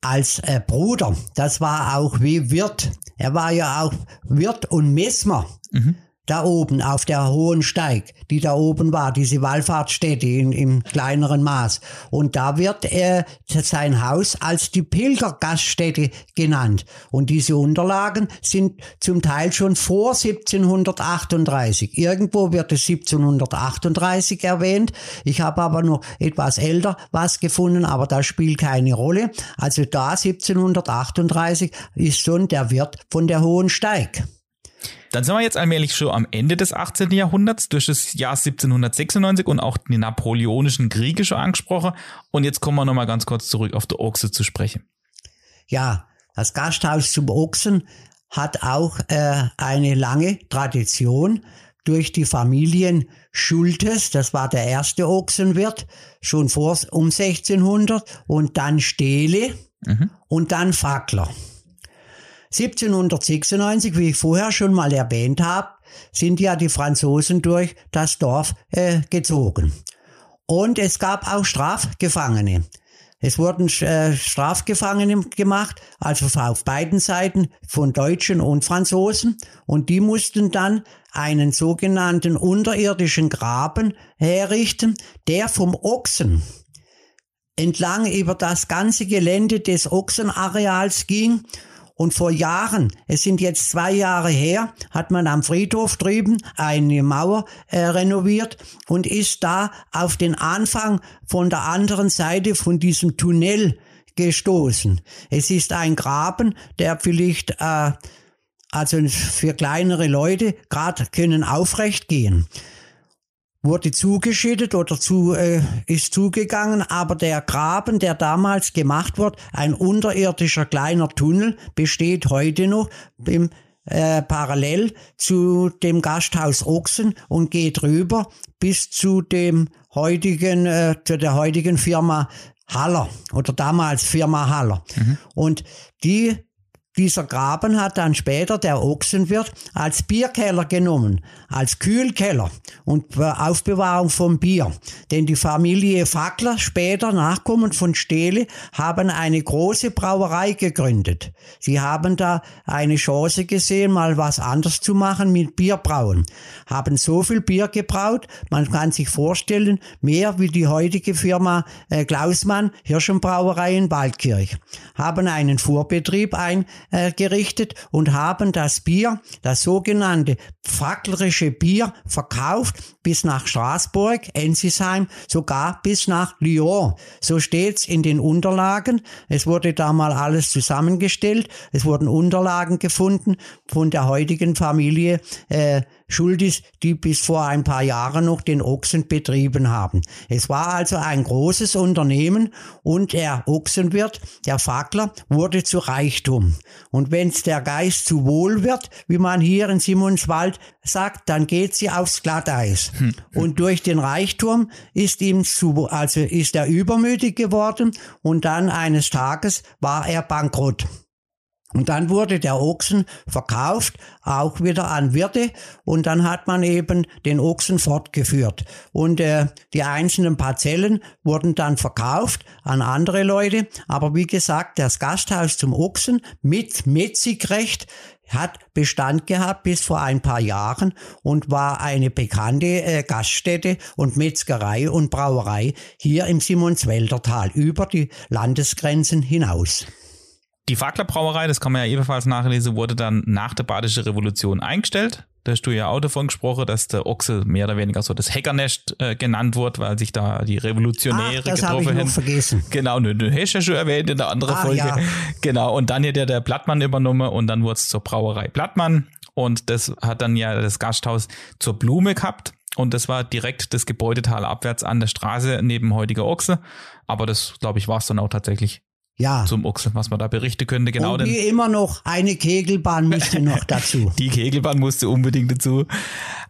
als äh, Bruder, das war auch wie Wirt. Er war ja auch Wirt und Messmer. Mhm da oben auf der Hohen Steig, die da oben war, diese Wallfahrtsstätte in, im kleineren Maß. Und da wird äh, sein Haus als die Pilgergaststätte genannt. Und diese Unterlagen sind zum Teil schon vor 1738. Irgendwo wird es 1738 erwähnt. Ich habe aber noch etwas älter was gefunden, aber das spielt keine Rolle. Also da 1738 ist schon der Wirt von der Hohen Steig. Dann sind wir jetzt allmählich schon am Ende des 18. Jahrhunderts, durch das Jahr 1796 und auch die napoleonischen Kriege schon angesprochen. Und jetzt kommen wir nochmal ganz kurz zurück auf die Ochse zu sprechen. Ja, das Gasthaus zum Ochsen hat auch äh, eine lange Tradition durch die Familien Schultes, das war der erste Ochsenwirt, schon vor um 1600, und dann Stehle mhm. und dann Fackler. 1796, wie ich vorher schon mal erwähnt habe, sind ja die Franzosen durch das Dorf äh, gezogen. Und es gab auch Strafgefangene. Es wurden äh, Strafgefangene gemacht, also auf beiden Seiten von Deutschen und Franzosen. Und die mussten dann einen sogenannten unterirdischen Graben herrichten, der vom Ochsen entlang über das ganze Gelände des Ochsenareals ging und vor Jahren, es sind jetzt zwei Jahre her, hat man am Friedhof drüben eine Mauer äh, renoviert und ist da auf den Anfang von der anderen Seite von diesem Tunnel gestoßen. Es ist ein Graben, der vielleicht äh, also für kleinere Leute gerade können aufrecht gehen wurde zugeschüttet oder zu, äh, ist zugegangen, aber der Graben, der damals gemacht wurde, ein unterirdischer kleiner Tunnel, besteht heute noch im, äh, parallel zu dem Gasthaus Ochsen und geht rüber bis zu dem heutigen, äh, zu der heutigen Firma Haller oder damals Firma Haller. Mhm. Und die dieser Graben hat dann später der Ochsenwirt als Bierkeller genommen, als Kühlkeller und Aufbewahrung von Bier. Denn die Familie Fackler, später Nachkommen von Stehle, haben eine große Brauerei gegründet. Sie haben da eine Chance gesehen, mal was anders zu machen mit Bierbrauen. Haben so viel Bier gebraut, man kann sich vorstellen, mehr wie die heutige Firma äh, Klausmann Hirschenbrauerei in Waldkirch. Haben einen Vorbetrieb ein äh, gerichtet und haben das Bier, das sogenannte facklerische Bier, verkauft bis nach Straßburg, Ensisheim, sogar bis nach Lyon. So steht's in den Unterlagen. Es wurde da mal alles zusammengestellt. Es wurden Unterlagen gefunden von der heutigen Familie äh, schuld ist, die bis vor ein paar Jahren noch den Ochsen betrieben haben. Es war also ein großes Unternehmen und der Ochsenwirt, der Fackler, wurde zu Reichtum. Und wenn's der Geist zu wohl wird, wie man hier in Simonswald sagt, dann geht sie aufs Glatteis. Hm. Und durch den Reichtum ist ihm zu, also ist er übermütig geworden und dann eines Tages war er bankrott. Und dann wurde der Ochsen verkauft, auch wieder an Wirte, und dann hat man eben den Ochsen fortgeführt. Und äh, die einzelnen Parzellen wurden dann verkauft an andere Leute. Aber wie gesagt, das Gasthaus zum Ochsen mit Metzigrecht hat Bestand gehabt bis vor ein paar Jahren und war eine bekannte äh, Gaststätte und Metzgerei und Brauerei hier im Simonswälder Tal über die Landesgrenzen hinaus. Die Facklerbrauerei, das kann man ja ebenfalls nachlesen, wurde dann nach der Badischen Revolution eingestellt. Da hast du ja auch davon gesprochen, dass der Ochse mehr oder weniger so das Hackernest äh, genannt wird, weil sich da die Revolutionäre Ach, das getroffen haben. vergessen. Genau, du, du hast ja schon erwähnt in der anderen ah, Folge. Ja. Genau, und dann hat der, der Blattmann übernommen und dann wurde es zur Brauerei Blattmann und das hat dann ja das Gasthaus zur Blume gehabt. Und das war direkt das Gebäudetal abwärts an der Straße neben heutiger Ochse. Aber das, glaube ich, war es dann auch tatsächlich ja. zum Uxel, was man da berichten könnte. Genau Und wie immer noch eine Kegelbahn musste noch dazu. Die Kegelbahn musste unbedingt dazu.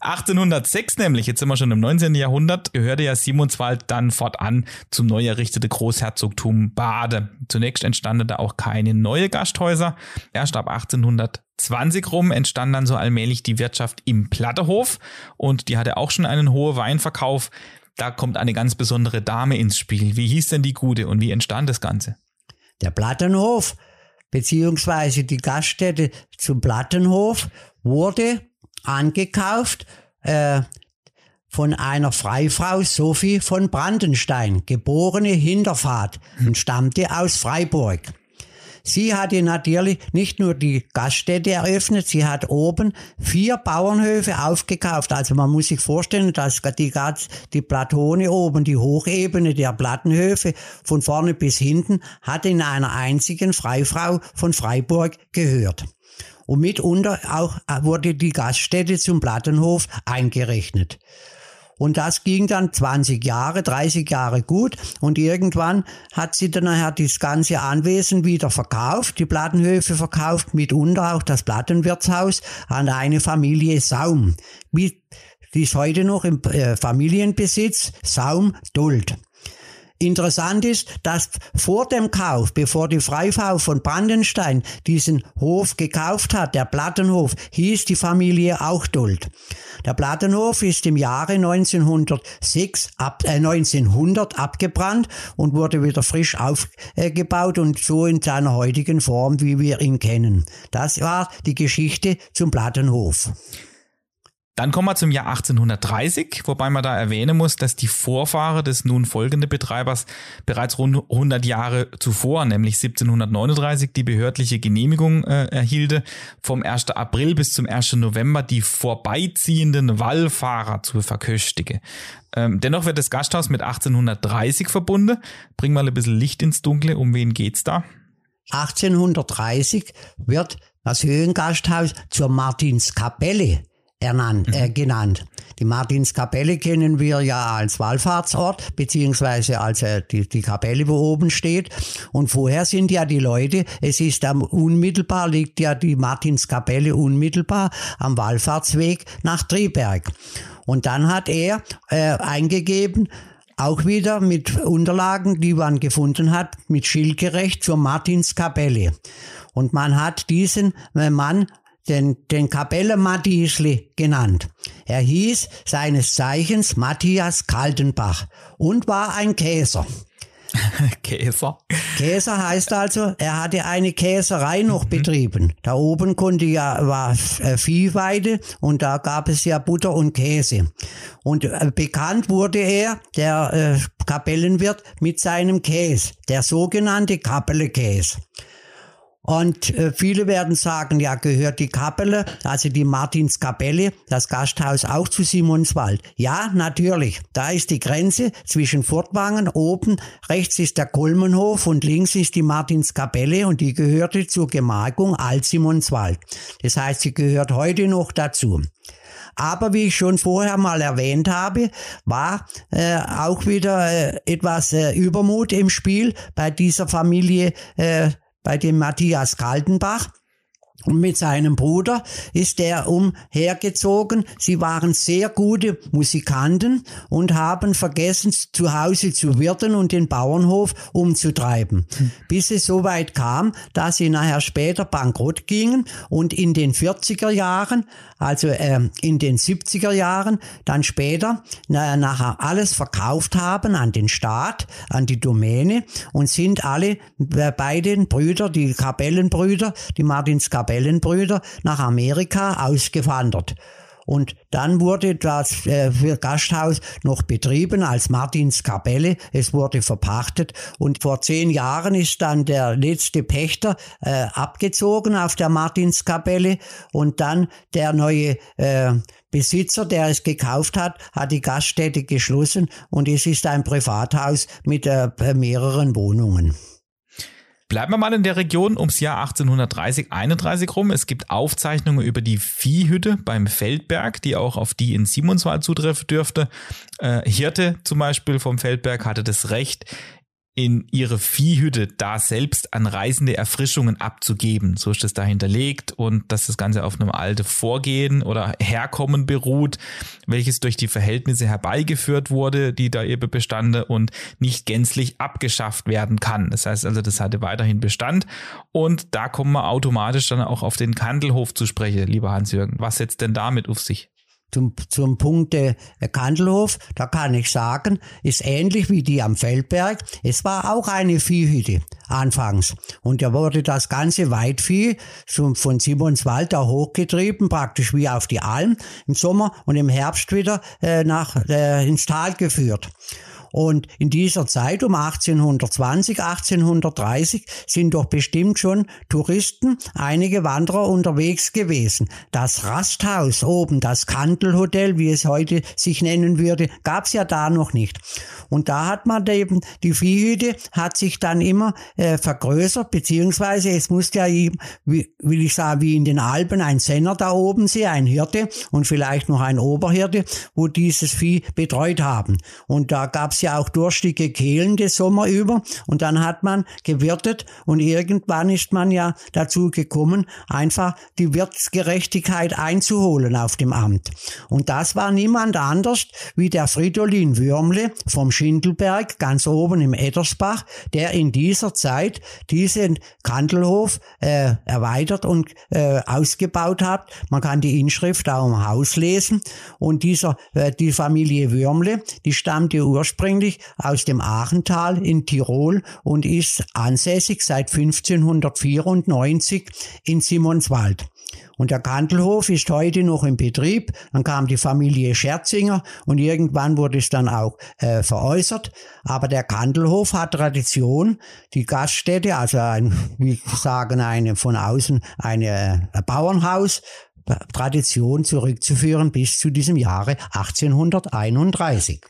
1806 nämlich, jetzt sind wir schon im 19. Jahrhundert, gehörte ja Simonswald dann fortan zum neu errichteten Großherzogtum Bade. Zunächst entstanden da auch keine neue Gasthäuser. Erst ab 1820 rum entstand dann so allmählich die Wirtschaft im Plattehof und die hatte auch schon einen hohen Weinverkauf. Da kommt eine ganz besondere Dame ins Spiel. Wie hieß denn die Gute und wie entstand das Ganze? Der Plattenhof beziehungsweise die Gaststätte zum Plattenhof wurde angekauft äh, von einer Freifrau Sophie von Brandenstein, geborene Hinterfahrt und stammte aus Freiburg. Sie hatte natürlich nicht nur die Gaststätte eröffnet, sie hat oben vier Bauernhöfe aufgekauft. Also man muss sich vorstellen, dass die, die Platone oben, die Hochebene der Plattenhöfe von vorne bis hinten, hat in einer einzigen Freifrau von Freiburg gehört. Und mitunter auch wurde die Gaststätte zum Plattenhof eingerechnet. Und das ging dann 20 Jahre, 30 Jahre gut. Und irgendwann hat sie dann nachher das ganze Anwesen wieder verkauft, die Plattenhöfe verkauft, mitunter auch das Plattenwirtshaus an eine Familie Saum. Wie, die ist heute noch im äh, Familienbesitz, Saum Duld. Interessant ist, dass vor dem Kauf, bevor die Freifrau von Brandenstein diesen Hof gekauft hat, der Plattenhof, hieß die Familie auch Duld. Der Plattenhof ist im Jahre 1906 ab, äh, 1900 abgebrannt und wurde wieder frisch aufgebaut und so in seiner heutigen Form, wie wir ihn kennen. Das war die Geschichte zum Plattenhof. Dann kommen wir zum Jahr 1830, wobei man da erwähnen muss, dass die Vorfahre des nun folgenden Betreibers bereits rund 100 Jahre zuvor, nämlich 1739, die behördliche Genehmigung äh, erhielte, vom 1. April bis zum 1. November die vorbeiziehenden Wallfahrer zu verköstigen. Ähm, dennoch wird das Gasthaus mit 1830 verbunden. Bring mal ein bisschen Licht ins Dunkle. Um wen geht's da? 1830 wird das Höhengasthaus zur Martinskapelle ernannt, äh, mhm. genannt. Die Martinskapelle kennen wir ja als Wallfahrtsort, beziehungsweise als äh, die, die Kapelle, wo oben steht. Und vorher sind ja die Leute, es ist am unmittelbar, liegt ja die Martinskapelle unmittelbar am Wallfahrtsweg nach Triberg. Und dann hat er äh, eingegeben, auch wieder mit Unterlagen, die man gefunden hat, mit Schildgerecht zur Martinskapelle. Und man hat diesen äh, Mann den, den Kapelle Mattiesli genannt. Er hieß seines Zeichens Matthias Kaltenbach und war ein Käser. Käser. Käser heißt also, er hatte eine Käserei noch mhm. betrieben. Da oben konnte ja war äh, Viehweide und da gab es ja Butter und Käse. Und äh, bekannt wurde er, der äh, Kapellenwirt, mit seinem Käse, der sogenannte Kapelle-Käse. Und äh, viele werden sagen, ja, gehört die Kapelle, also die Martinskapelle, das Gasthaus auch zu Simonswald. Ja, natürlich. Da ist die Grenze zwischen Furtwangen. Oben rechts ist der Kolmenhof und links ist die Martinskapelle und die gehörte zur Gemarkung Alt-Simonswald. Das heißt, sie gehört heute noch dazu. Aber wie ich schon vorher mal erwähnt habe, war äh, auch wieder äh, etwas äh, Übermut im Spiel bei dieser Familie äh, bei dem Matthias Kaltenbach. Und mit seinem Bruder ist er umhergezogen. Sie waren sehr gute Musikanten und haben vergessen, zu Hause zu wirten und den Bauernhof umzutreiben. Bis es so weit kam, dass sie nachher später bankrott gingen und in den 40er Jahren also äh, in den 70er Jahren, dann später na, nachher alles verkauft haben an den Staat, an die Domäne und sind alle äh, beiden Brüder, die Kapellenbrüder, die Martins Kapellenbrüder, nach Amerika ausgewandert. Und dann wurde das äh, Gasthaus noch betrieben als Martins Kapelle. Es wurde verpachtet und vor zehn Jahren ist dann der letzte Pächter äh, abgezogen auf der Martinskapelle und dann der neue äh, Besitzer, der es gekauft hat, hat die Gaststätte geschlossen und es ist ein Privathaus mit äh, mehreren Wohnungen. Bleiben wir mal in der Region ums Jahr 1830-31 rum. Es gibt Aufzeichnungen über die Viehhütte beim Feldberg, die auch auf die in Simonswald zutreffen dürfte. Äh, Hirte zum Beispiel vom Feldberg hatte das Recht, in ihre Viehhütte da selbst an Reisende Erfrischungen abzugeben. So ist es da hinterlegt und dass das Ganze auf einem alten Vorgehen oder Herkommen beruht, welches durch die Verhältnisse herbeigeführt wurde, die da eben bestande und nicht gänzlich abgeschafft werden kann. Das heißt also, das hatte weiterhin Bestand und da kommen wir automatisch dann auch auf den Kandelhof zu sprechen, lieber Hans-Jürgen. Was setzt denn damit auf sich? Zum, zum Punkt äh, Kandelhof, da kann ich sagen, ist ähnlich wie die am Feldberg. Es war auch eine Viehhütte anfangs. Und da wurde das ganze Weidvieh von Simonswald da hochgetrieben, praktisch wie auf die Alm im Sommer und im Herbst wieder äh, nach, äh, ins Tal geführt. Und in dieser Zeit um 1820, 1830 sind doch bestimmt schon Touristen, einige Wanderer unterwegs gewesen. Das Rasthaus oben, das Kantelhotel, wie es heute sich nennen würde, gab's ja da noch nicht. Und da hat man eben, die Viehhütte hat sich dann immer äh, vergrößert, beziehungsweise es musste ja, wie, will ich sagen, wie in den Alpen ein Senner da oben sein, ein Hirte und vielleicht noch ein Oberhirte, wo dieses Vieh betreut haben. Und da gab's ja auch durstige Kehlen des Sommer über und dann hat man gewirtet und irgendwann ist man ja dazu gekommen, einfach die Wirtsgerechtigkeit einzuholen auf dem Amt. Und das war niemand anders wie der Fridolin Würmle vom Schindelberg ganz oben im Eddersbach, der in dieser Zeit diesen Kandelhof äh, erweitert und äh, ausgebaut hat. Man kann die Inschrift auch im Haus lesen und dieser äh, die Familie Würmle, die stammte ursprünglich aus dem Aachental in Tirol und ist ansässig seit 1594 in Simonswald. Und der Kandelhof ist heute noch in Betrieb. Dann kam die Familie Scherzinger und irgendwann wurde es dann auch äh, veräußert. Aber der Kandelhof hat Tradition. Die Gaststätte, also ein, wie sagen, eine von außen eine ein Bauernhaus, Tradition zurückzuführen bis zu diesem Jahre 1831.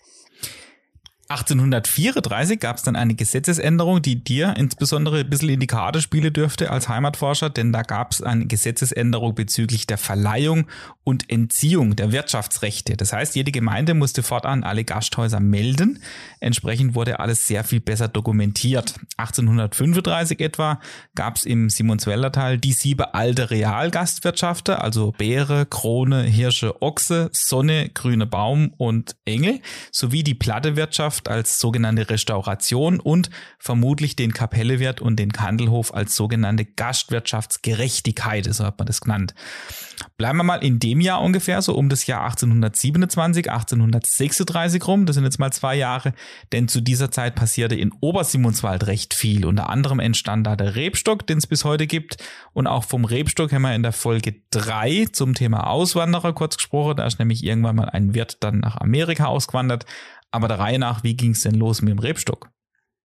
1834 gab es dann eine Gesetzesänderung, die dir insbesondere ein bisschen in die Karte spielen dürfte als Heimatforscher, denn da gab es eine Gesetzesänderung bezüglich der Verleihung und Entziehung der Wirtschaftsrechte. Das heißt, jede Gemeinde musste fortan alle Gasthäuser melden. Entsprechend wurde alles sehr viel besser dokumentiert. 1835 etwa gab es im Simonswälder Tal die sieben alte Realgastwirtschafter, also Beere, Krone, Hirsche, Ochse, Sonne, Grüne Baum und Engel, sowie die Plattewirtschaft Wirtschaft als sogenannte Restauration und vermutlich den Kapellewirt und den Kandelhof als sogenannte Gastwirtschaftsgerechtigkeit, so hat man das genannt. Bleiben wir mal in dem Jahr ungefähr, so um das Jahr 1827, 1836 rum, das sind jetzt mal zwei Jahre, denn zu dieser Zeit passierte in Obersimonswald recht viel. Unter anderem entstand da der Rebstock, den es bis heute gibt und auch vom Rebstock haben wir in der Folge drei zum Thema Auswanderer kurz gesprochen, da ist nämlich irgendwann mal ein Wirt dann nach Amerika ausgewandert, aber der Reihe nach, wie ging es denn los mit dem Rebstock?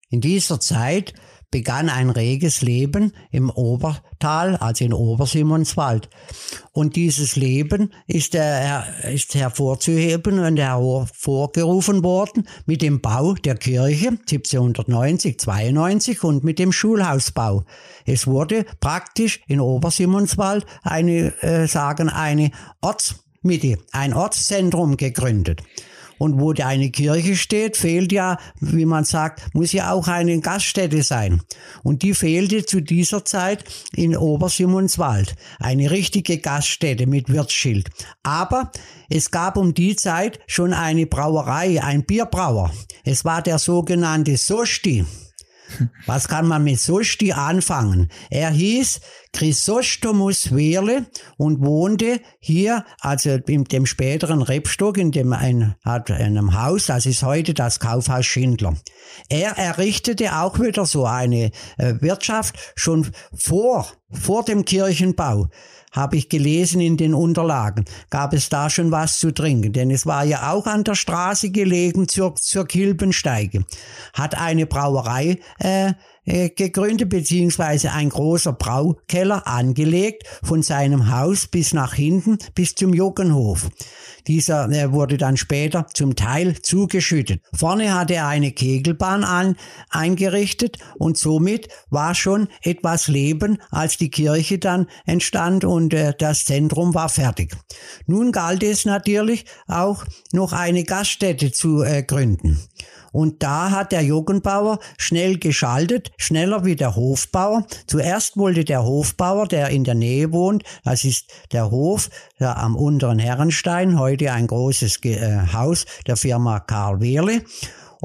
In dieser Zeit begann ein reges Leben im Obertal, also in Obersimonswald. Und dieses Leben ist, äh, ist hervorzuheben und hervorgerufen worden mit dem Bau der Kirche 1790, 92 und mit dem Schulhausbau. Es wurde praktisch in Obersimonswald eine, äh, sagen, eine Ortsmitte, ein Ortszentrum gegründet. Und wo eine Kirche steht, fehlt ja, wie man sagt, muss ja auch eine Gaststätte sein. Und die fehlte zu dieser Zeit in Obersimonswald. Eine richtige Gaststätte mit Wirtsschild. Aber es gab um die Zeit schon eine Brauerei, ein Bierbrauer. Es war der sogenannte Sosti. Was kann man mit Sosti anfangen? Er hieß Chrysostomus Wehrle und wohnte hier, also in dem späteren Rebstock, in dem ein, hat einem Haus, das ist heute das Kaufhaus Schindler. Er errichtete auch wieder so eine äh, Wirtschaft schon vor, vor dem Kirchenbau habe ich gelesen in den Unterlagen, gab es da schon was zu trinken, denn es war ja auch an der Straße gelegen zur, zur Kilbensteige. Hat eine Brauerei äh, äh, gegründet, beziehungsweise ein großer Braukeller angelegt, von seinem Haus bis nach hinten, bis zum Joggenhof. Dieser äh, wurde dann später zum Teil zugeschüttet. Vorne hatte er eine Kegelbahn an, eingerichtet und somit war schon etwas Leben, als die Kirche dann entstand und äh, das Zentrum war fertig. Nun galt es natürlich auch noch eine Gaststätte zu äh, gründen. Und da hat der Jugendbauer schnell geschaltet, schneller wie der Hofbauer. Zuerst wollte der Hofbauer, der in der Nähe wohnt, das ist der Hof der am unteren Herrenstein, heute ein großes äh, Haus der Firma Karl Wehrle.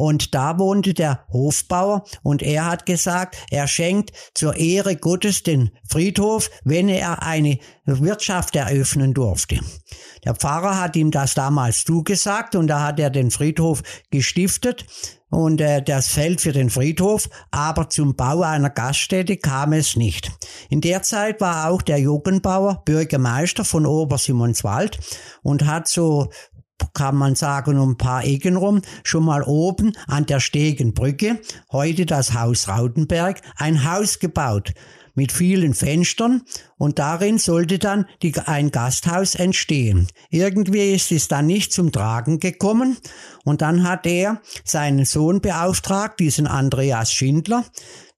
Und da wohnte der Hofbauer und er hat gesagt, er schenkt zur Ehre Gottes den Friedhof, wenn er eine Wirtschaft eröffnen durfte. Der Pfarrer hat ihm das damals zugesagt und da hat er den Friedhof gestiftet und äh, das Feld für den Friedhof, aber zum Bau einer Gaststätte kam es nicht. In der Zeit war auch der Jugendbauer Bürgermeister von Obersimonswald und hat so kann man sagen, um ein paar Ecken rum, schon mal oben an der Stegenbrücke, heute das Haus Rautenberg, ein Haus gebaut mit vielen Fenstern und darin sollte dann die, ein Gasthaus entstehen. Irgendwie ist es dann nicht zum Tragen gekommen und dann hat er seinen Sohn beauftragt, diesen Andreas Schindler,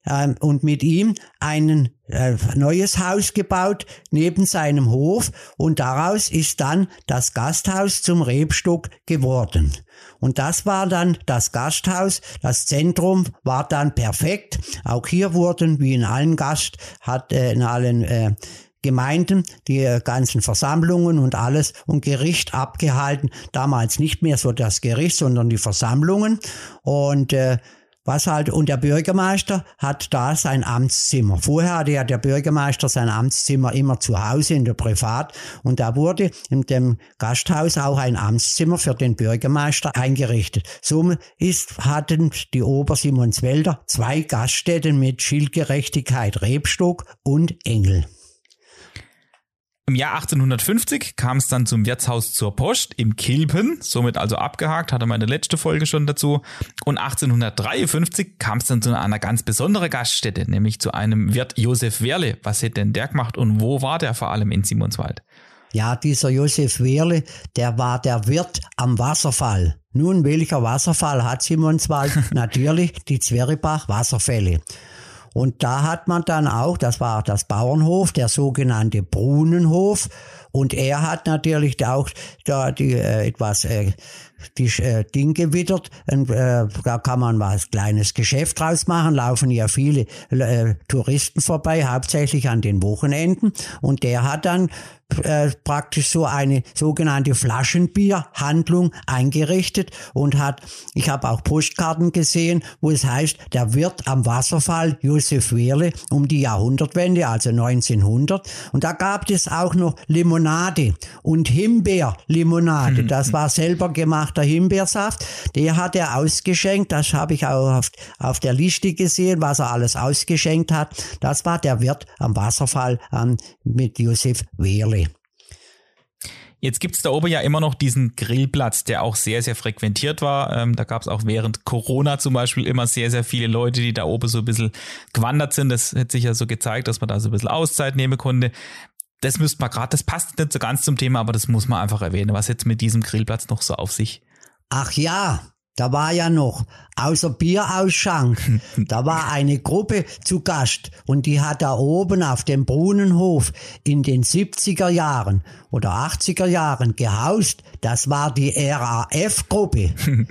ähm, und mit ihm ein äh, neues Haus gebaut neben seinem Hof und daraus ist dann das Gasthaus zum Rebstock geworden. Und das war dann das Gasthaus, das Zentrum war dann perfekt. Auch hier wurden, wie in allen Gast, hat äh, in allen äh, Gemeinden, die äh, ganzen Versammlungen und alles und Gericht abgehalten. Damals nicht mehr so das Gericht, sondern die Versammlungen. Und äh, was halt, und der Bürgermeister hat da sein Amtszimmer. Vorher hatte ja der Bürgermeister sein Amtszimmer immer zu Hause in der Privat und da wurde in dem Gasthaus auch ein Amtszimmer für den Bürgermeister eingerichtet. So ist, hatten die Obersimonswälder zwei Gaststätten mit Schildgerechtigkeit Rebstock und Engel. Im Jahr 1850 kam es dann zum Wirtshaus zur Post im Kilpen, somit also abgehakt, hatte meine letzte Folge schon dazu. Und 1853 kam es dann zu einer ganz besonderen Gaststätte, nämlich zu einem Wirt Josef Wehrle. Was hätte denn der gemacht und wo war der vor allem in Simonswald? Ja, dieser Josef Wehrle, der war der Wirt am Wasserfall. Nun, welcher Wasserfall hat Simonswald? Natürlich die Zweribach Wasserfälle. Und da hat man dann auch, das war das Bauernhof, der sogenannte Brunnenhof. Und er hat natürlich auch da die äh, etwas äh, die äh, Ding gewittert. Und, äh, da kann man was kleines Geschäft draus machen. Laufen ja viele äh, Touristen vorbei, hauptsächlich an den Wochenenden. Und der hat dann äh, praktisch so eine sogenannte Flaschenbierhandlung eingerichtet und hat, ich habe auch Postkarten gesehen, wo es heißt, der Wirt am Wasserfall Josef Wehrle um die Jahrhundertwende, also 1900. Und da gab es auch noch Limonade und Himbeerlimonade. Das war selber gemachter Himbeersaft. Der hat er ausgeschenkt. Das habe ich auch auf, auf der Liste gesehen, was er alles ausgeschenkt hat. Das war der Wirt am Wasserfall ähm, mit Josef Wehrle. Jetzt gibt's da oben ja immer noch diesen Grillplatz, der auch sehr, sehr frequentiert war. Ähm, da gab's auch während Corona zum Beispiel immer sehr, sehr viele Leute, die da oben so ein bisschen gewandert sind. Das hat sich ja so gezeigt, dass man da so ein bisschen Auszeit nehmen konnte. Das müsste man gerade, das passt nicht so ganz zum Thema, aber das muss man einfach erwähnen. Was jetzt mit diesem Grillplatz noch so auf sich? Ach ja, da war ja noch, außer Bierausschank, da war eine Gruppe zu Gast und die hat da oben auf dem Brunnenhof in den 70er Jahren oder 80er Jahren gehaust. Das war die RAF-Gruppe.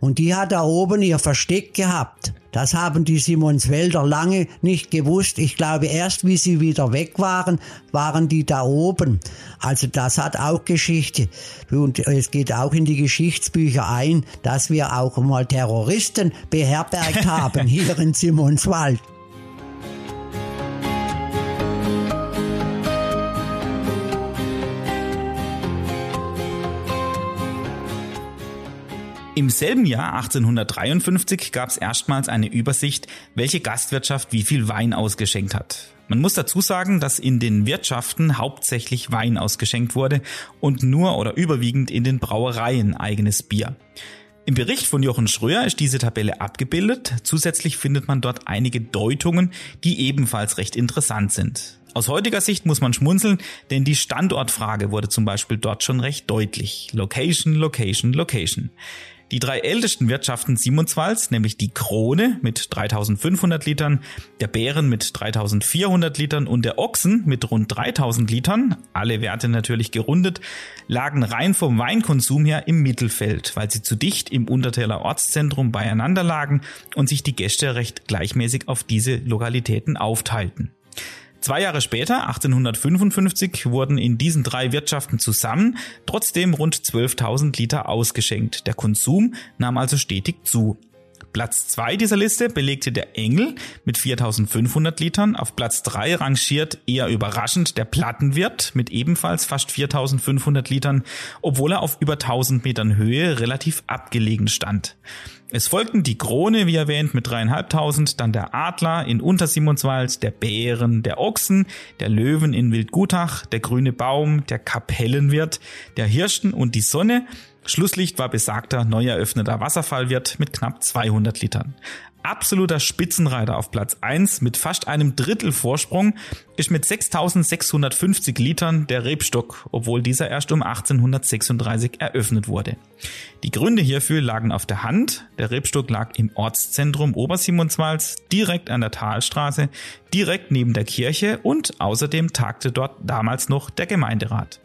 Und die hat da oben ihr Versteck gehabt. Das haben die Simonswälder lange nicht gewusst. Ich glaube, erst wie sie wieder weg waren, waren die da oben. Also das hat auch Geschichte. Und es geht auch in die Geschichtsbücher ein, dass wir auch mal Terroristen beherbergt haben hier in Simonswald. Im selben Jahr 1853 gab es erstmals eine Übersicht, welche Gastwirtschaft wie viel Wein ausgeschenkt hat. Man muss dazu sagen, dass in den Wirtschaften hauptsächlich Wein ausgeschenkt wurde und nur oder überwiegend in den Brauereien eigenes Bier. Im Bericht von Jochen Schröer ist diese Tabelle abgebildet. Zusätzlich findet man dort einige Deutungen, die ebenfalls recht interessant sind. Aus heutiger Sicht muss man schmunzeln, denn die Standortfrage wurde zum Beispiel dort schon recht deutlich. Location, Location, Location. Die drei ältesten Wirtschaften Simonswalds, nämlich die Krone mit 3500 Litern, der Bären mit 3400 Litern und der Ochsen mit rund 3000 Litern, alle Werte natürlich gerundet, lagen rein vom Weinkonsum her im Mittelfeld, weil sie zu dicht im Untertäler Ortszentrum beieinander lagen und sich die Gäste recht gleichmäßig auf diese Lokalitäten aufteilten. Zwei Jahre später, 1855, wurden in diesen drei Wirtschaften zusammen trotzdem rund 12.000 Liter ausgeschenkt. Der Konsum nahm also stetig zu. Platz zwei dieser Liste belegte der Engel mit 4500 Litern. Auf Platz drei rangiert eher überraschend der Plattenwirt mit ebenfalls fast 4500 Litern, obwohl er auf über 1000 Metern Höhe relativ abgelegen stand. Es folgten die Krone, wie erwähnt, mit dreieinhalbtausend, dann der Adler in Untersimonswald, der Bären, der Ochsen, der Löwen in Wildgutach, der grüne Baum, der Kapellenwirt, der Hirschen und die Sonne Schlusslicht war besagter neu eröffneter Wasserfallwirt mit knapp 200 Litern. Absoluter Spitzenreiter auf Platz 1 mit fast einem Drittel Vorsprung ist mit 6650 Litern der Rebstock, obwohl dieser erst um 1836 eröffnet wurde. Die Gründe hierfür lagen auf der Hand. Der Rebstock lag im Ortszentrum Obersimonswalds, direkt an der Talstraße, direkt neben der Kirche und außerdem tagte dort damals noch der Gemeinderat.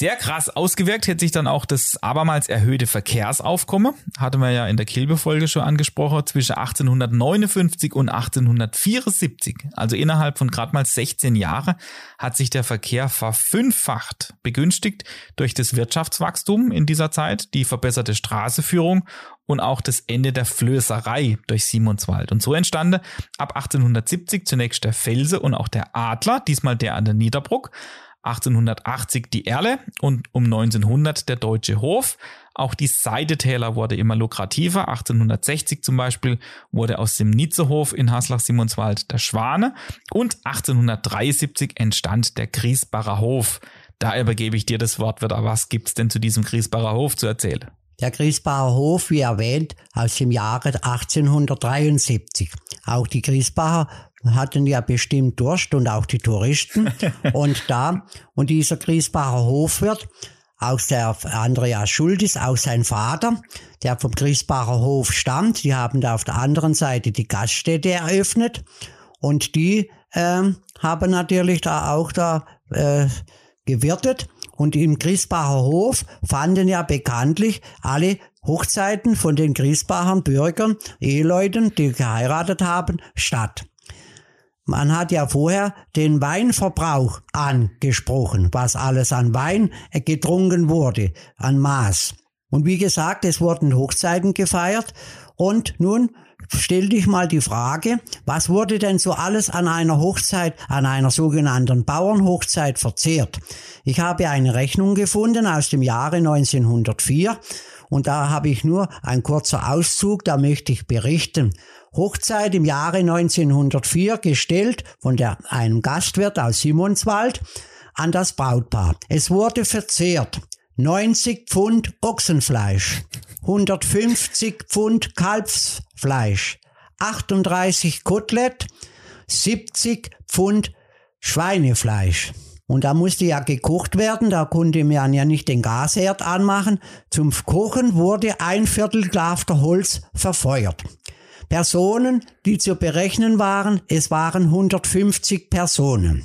Sehr krass ausgewirkt hätte sich dann auch das abermals erhöhte Verkehrsaufkommen, hatte man ja in der Kilbe-Folge schon angesprochen, zwischen 1859 und 1874. Also innerhalb von gerade mal 16 Jahren hat sich der Verkehr verfünffacht, begünstigt durch das Wirtschaftswachstum in dieser Zeit, die verbesserte Straßeführung und auch das Ende der Flößerei durch Simonswald. Und so entstanden ab 1870 zunächst der Felse und auch der Adler, diesmal der an der Niederbruck. 1880 die Erle und um 1900 der Deutsche Hof. Auch die Seidetäler wurde immer lukrativer. 1860 zum Beispiel wurde aus dem Nitzehof in Haslach-Simonswald der Schwane und 1873 entstand der Griesbacher Hof. Da übergebe ich dir das Wort wieder. Was gibt's denn zu diesem Griesbacher Hof zu erzählen? Der Griesbacher Hof, wie erwähnt, aus dem Jahre 1873. Auch die Griesbacher hatten ja bestimmt Durst und auch die Touristen. und da, und dieser Griesbacher Hofwirt, aus der Andreas Schultis, auch sein Vater, der vom Griesbacher Hof stammt, die haben da auf der anderen Seite die Gaststätte eröffnet. Und die äh, haben natürlich da auch da äh, gewirtet. Und im Griesbacher Hof fanden ja bekanntlich alle Hochzeiten von den Griesbachern Bürgern, Eheleuten, die geheiratet haben, statt. Man hat ja vorher den Weinverbrauch angesprochen, was alles an Wein getrunken wurde, an Maß. Und wie gesagt, es wurden Hochzeiten gefeiert und nun stell dich mal die Frage, was wurde denn so alles an einer Hochzeit, an einer sogenannten Bauernhochzeit verzehrt? Ich habe eine Rechnung gefunden aus dem Jahre 1904 und da habe ich nur ein kurzer Auszug, da möchte ich berichten. Hochzeit im Jahre 1904 gestellt von der, einem Gastwirt aus Simonswald an das Brautpaar. Es wurde verzehrt 90 Pfund Ochsenfleisch, 150 Pfund Kalbsfleisch, 38 Kotelett, 70 Pfund Schweinefleisch. Und da musste ja gekocht werden, da konnte man ja nicht den Gasherd anmachen. Zum Kochen wurde ein Viertel Klafter Holz verfeuert. Personen, die zu berechnen waren, es waren 150 Personen.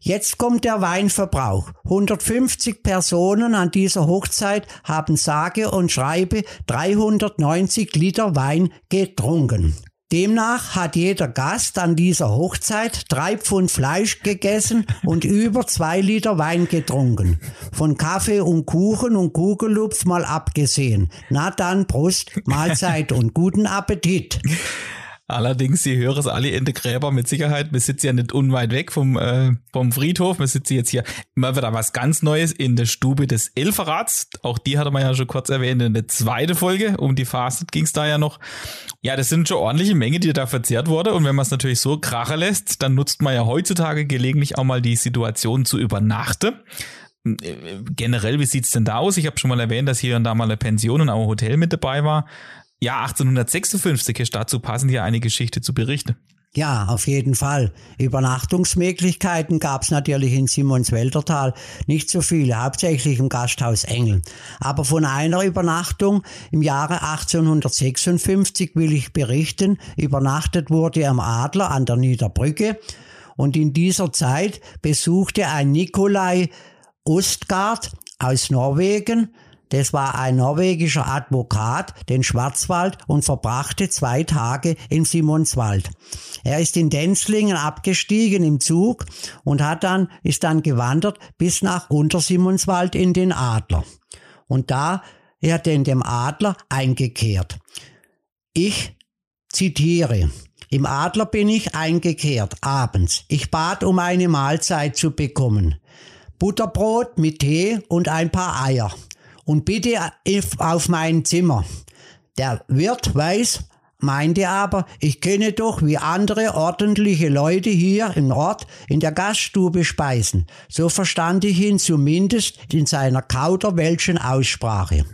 Jetzt kommt der Weinverbrauch. 150 Personen an dieser Hochzeit haben sage und schreibe 390 Liter Wein getrunken. Demnach hat jeder Gast an dieser Hochzeit drei Pfund Fleisch gegessen und über zwei Liter Wein getrunken. Von Kaffee und Kuchen und Kugelupf mal abgesehen. Na dann, Brust, Mahlzeit und guten Appetit. Allerdings, Sie hören es alle in der Gräber mit Sicherheit. Wir sitzen ja nicht unweit weg vom, äh, vom Friedhof. Wir sitzen jetzt hier mal wieder was ganz Neues in der Stube des Elferrats. Auch die hatte man ja schon kurz erwähnt in der zweiten Folge. Um die Fastnet ging es da ja noch. Ja, das sind schon ordentliche Menge, die da verzehrt wurde. Und wenn man es natürlich so krachen lässt, dann nutzt man ja heutzutage gelegentlich auch mal die Situation zu übernachten generell, wie sieht's denn da aus? Ich habe schon mal erwähnt, dass hier und da mal eine Pension und auch ein Hotel mit dabei war. Jahr 1856 ist dazu passend hier eine Geschichte zu berichten. Ja, auf jeden Fall. Übernachtungsmöglichkeiten gab es natürlich in Simonswäldertal nicht so viele, hauptsächlich im Gasthaus Engel. Aber von einer Übernachtung im Jahre 1856 will ich berichten. Übernachtet wurde am Adler an der Niederbrücke und in dieser Zeit besuchte ein Nikolai Ostgard aus Norwegen das war ein norwegischer Advokat, den Schwarzwald und verbrachte zwei Tage in Simonswald. Er ist in Denzlingen abgestiegen im Zug und hat dann, ist dann gewandert bis nach Untersimonswald in den Adler. Und da er in dem Adler eingekehrt. Ich zitiere. Im Adler bin ich eingekehrt, abends. Ich bat um eine Mahlzeit zu bekommen. Butterbrot mit Tee und ein paar Eier und bitte auf mein Zimmer. Der Wirt weiß, meinte aber, ich kenne doch, wie andere ordentliche Leute hier im Ort in der Gaststube speisen. So verstand ich ihn zumindest in seiner kauderwelschen Aussprache.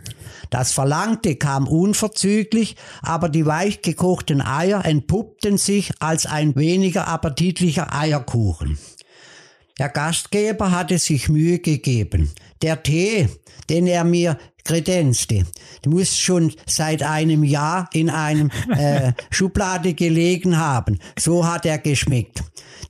Das Verlangte kam unverzüglich, aber die weich gekochten Eier entpuppten sich als ein weniger appetitlicher Eierkuchen. Der Gastgeber hatte sich Mühe gegeben. Der Tee, den er mir kredenzte, muss schon seit einem Jahr in einem äh, Schublade gelegen haben. So hat er geschmeckt.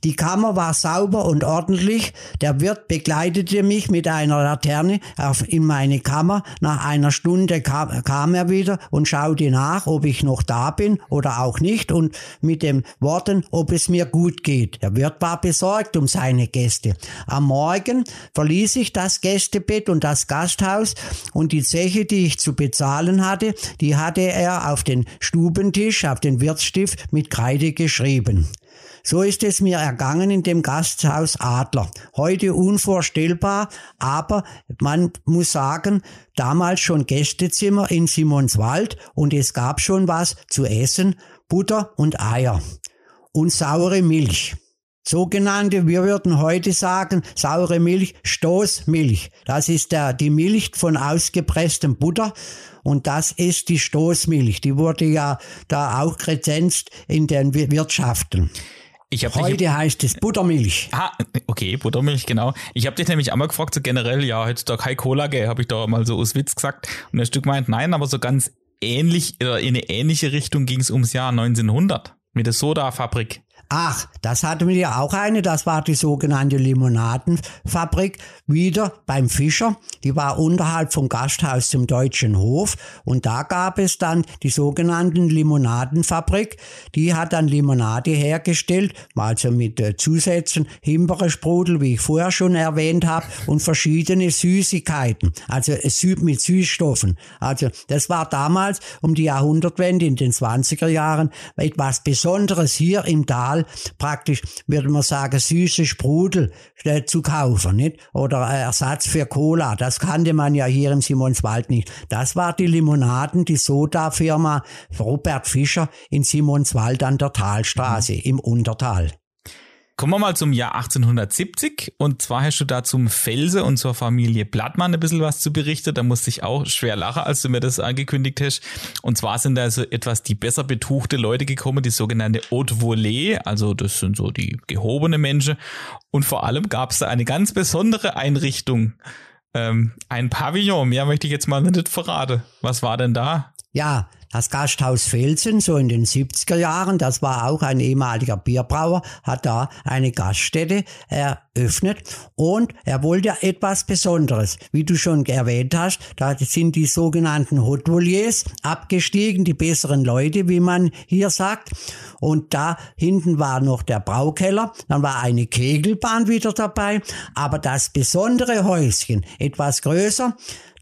Die Kammer war sauber und ordentlich. Der Wirt begleitete mich mit einer Laterne auf, in meine Kammer. Nach einer Stunde kam, kam er wieder und schaute nach, ob ich noch da bin oder auch nicht und mit den Worten, ob es mir gut geht. Der Wirt war besorgt um seine Gäste. Am Morgen verließ ich das Gästebett und das Gasthaus und die Zeche, die ich zu bezahlen hatte, die hatte er auf den Stubentisch, auf den Wirtsstift mit Kreide geschrieben. So ist es mir ergangen in dem Gasthaus Adler. Heute unvorstellbar, aber man muss sagen, damals schon Gästezimmer in Simonswald und es gab schon was zu essen, Butter und Eier und saure Milch. Sogenannte, wir würden heute sagen, saure Milch, Stoßmilch. Das ist der, die Milch von ausgepresstem Butter und das ist die Stoßmilch. Die wurde ja da auch kredenzt in den Wirtschaften. Ich hab Heute dich, heißt es Buttermilch. Ah, okay, Buttermilch, genau. Ich habe dich nämlich einmal gefragt, so generell, ja, heutzutage kein Cola, gell, habe ich da mal so aus Witz gesagt. Und der Stück meint, nein, aber so ganz ähnlich, oder in eine ähnliche Richtung ging es ums Jahr 1900 mit der Sodafabrik. Ach, das hatten wir ja auch eine, das war die sogenannte Limonadenfabrik, wieder beim Fischer. Die war unterhalb vom Gasthaus zum Deutschen Hof und da gab es dann die sogenannten Limonadenfabrik. Die hat dann Limonade hergestellt, also mit äh, Zusätzen, Himbeersprudel, wie ich vorher schon erwähnt habe, und verschiedene Süßigkeiten, also äh, mit Süßstoffen. Also das war damals um die Jahrhundertwende in den 20er Jahren etwas Besonderes hier im Tal Regal praktisch, würde man sagen, süße Sprudel äh, zu kaufen, nicht? Oder Ersatz für Cola. Das kannte man ja hier im Simonswald nicht. Das war die Limonaden, die Soda-Firma Robert Fischer in Simonswald an der Talstraße mhm. im Untertal. Kommen wir mal zum Jahr 1870 und zwar hast du da zum Felse und zur Familie Blattmann ein bisschen was zu berichten. Da musste ich auch schwer lachen, als du mir das angekündigt hast. Und zwar sind da so etwas die besser betuchte Leute gekommen, die sogenannte Haute Volée, also das sind so die gehobene Menschen. Und vor allem gab es da eine ganz besondere Einrichtung, ähm, ein Pavillon. Mehr möchte ich jetzt mal nicht verraten. Was war denn da? Ja, das Gasthaus Felsen, so in den 70er Jahren, das war auch ein ehemaliger Bierbrauer, hat da eine Gaststätte eröffnet und er wollte etwas Besonderes. Wie du schon erwähnt hast, da sind die sogenannten Hoteliers abgestiegen, die besseren Leute, wie man hier sagt. Und da hinten war noch der Braukeller, dann war eine Kegelbahn wieder dabei, aber das besondere Häuschen, etwas größer,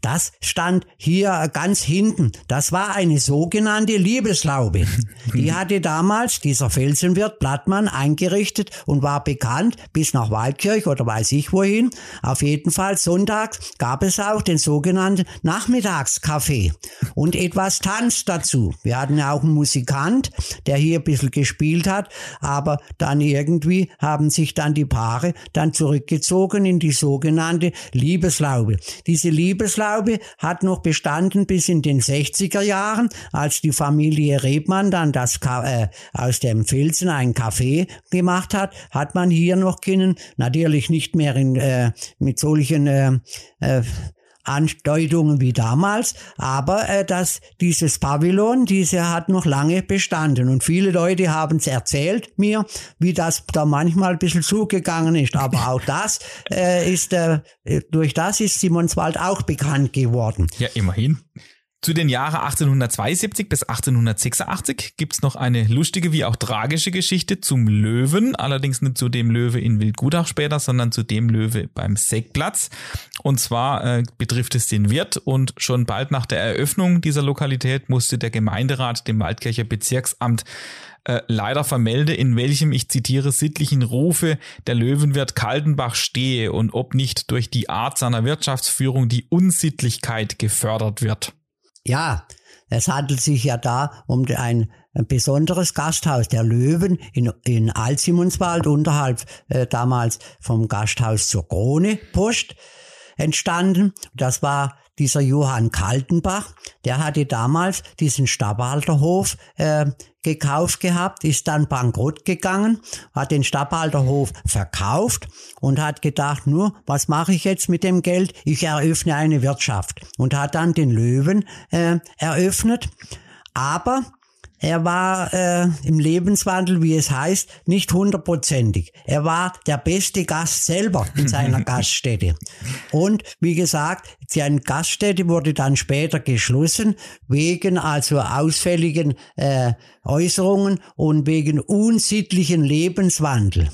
das stand hier ganz hinten. Das war eine sogenannte Liebeslaube. Die hatte damals dieser Felsenwirt Blattmann eingerichtet und war bekannt bis nach Waldkirch oder weiß ich wohin. Auf jeden Fall sonntags gab es auch den sogenannten Nachmittagskaffee und etwas Tanz dazu. Wir hatten ja auch einen Musikant, der hier ein bisschen gespielt hat, aber dann irgendwie haben sich dann die Paare dann zurückgezogen in die sogenannte Liebeslaube. Diese Liebeslaube Gasthaushaube hat noch bestanden bis in den 60er Jahren, als die Familie Rebmann dann das äh, aus dem Filzen ein Café gemacht hat, hat man hier noch können, natürlich nicht mehr in, äh, mit solchen äh, äh, Andeutungen wie damals, aber äh, dass dieses Pavillon, diese hat noch lange bestanden und viele Leute haben es erzählt mir, wie das da manchmal ein bisschen zugegangen ist, aber auch das äh, ist äh, durch das ist Simonswald auch bekannt geworden. Ja, immerhin. Zu den Jahren 1872 bis 1886 gibt's noch eine lustige wie auch tragische Geschichte zum Löwen, allerdings nicht zu dem Löwe in Wildgudach später, sondern zu dem Löwe beim Seckplatz. Und zwar äh, betrifft es den Wirt und schon bald nach der Eröffnung dieser Lokalität musste der Gemeinderat dem Waldkircher Bezirksamt äh, leider vermelde, in welchem, ich zitiere, sittlichen Rufe der Löwenwirt Kaltenbach stehe und ob nicht durch die Art seiner Wirtschaftsführung die Unsittlichkeit gefördert wird. Ja, es handelt sich ja da um ein, besonderes Gasthaus der Löwen in, in Alsimonswald unterhalb äh, damals vom Gasthaus zur Krone Post entstanden. Das war dieser Johann Kaltenbach, der hatte damals diesen Statthalterhof äh, gekauft gehabt, ist dann bankrott gegangen, hat den Statthalterhof verkauft und hat gedacht, nur, was mache ich jetzt mit dem Geld? Ich eröffne eine Wirtschaft und hat dann den Löwen äh, eröffnet. Aber er war äh, im Lebenswandel, wie es heißt, nicht hundertprozentig. Er war der beste Gast selber in seiner Gaststätte. Und wie gesagt, seine Gaststätte wurde dann später geschlossen, wegen also ausfälligen äh, Äußerungen und wegen unsittlichen Lebenswandel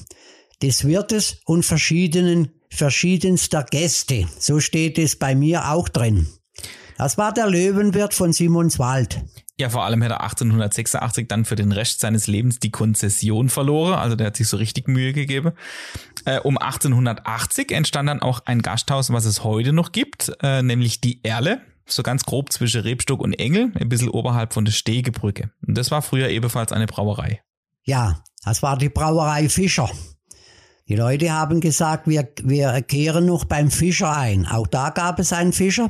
des Wirtes und verschiedenen, verschiedenster Gäste. So steht es bei mir auch drin. Das war der Löwenwirt von Simonswald. Ja, vor allem hätte er 1886 dann für den Rest seines Lebens die Konzession verloren. Also der hat sich so richtig Mühe gegeben. Äh, um 1880 entstand dann auch ein Gasthaus, was es heute noch gibt, äh, nämlich die Erle. So ganz grob zwischen Rebstock und Engel, ein bisschen oberhalb von der Stegebrücke. Und das war früher ebenfalls eine Brauerei. Ja, das war die Brauerei Fischer. Die Leute haben gesagt, wir, wir kehren noch beim Fischer ein. Auch da gab es einen Fischer.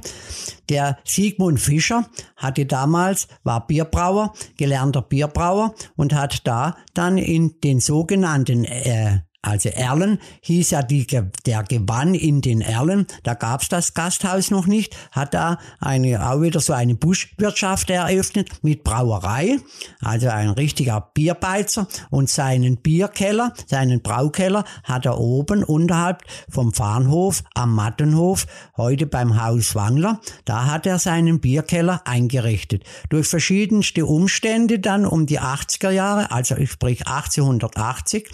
Der Sigmund Fischer hatte damals, war Bierbrauer, gelernter Bierbrauer und hat da dann in den sogenannten äh, also Erlen hieß ja die, der Gewann in den Erlen, da gab's das Gasthaus noch nicht, hat da eine, auch wieder so eine Buschwirtschaft eröffnet mit Brauerei, also ein richtiger Bierbeizer. Und seinen Bierkeller, seinen Braukeller hat er oben unterhalb vom Fahnhof am Mattenhof, heute beim Haus Wangler, da hat er seinen Bierkeller eingerichtet. Durch verschiedenste Umstände dann um die 80er Jahre, also ich sprich 1880,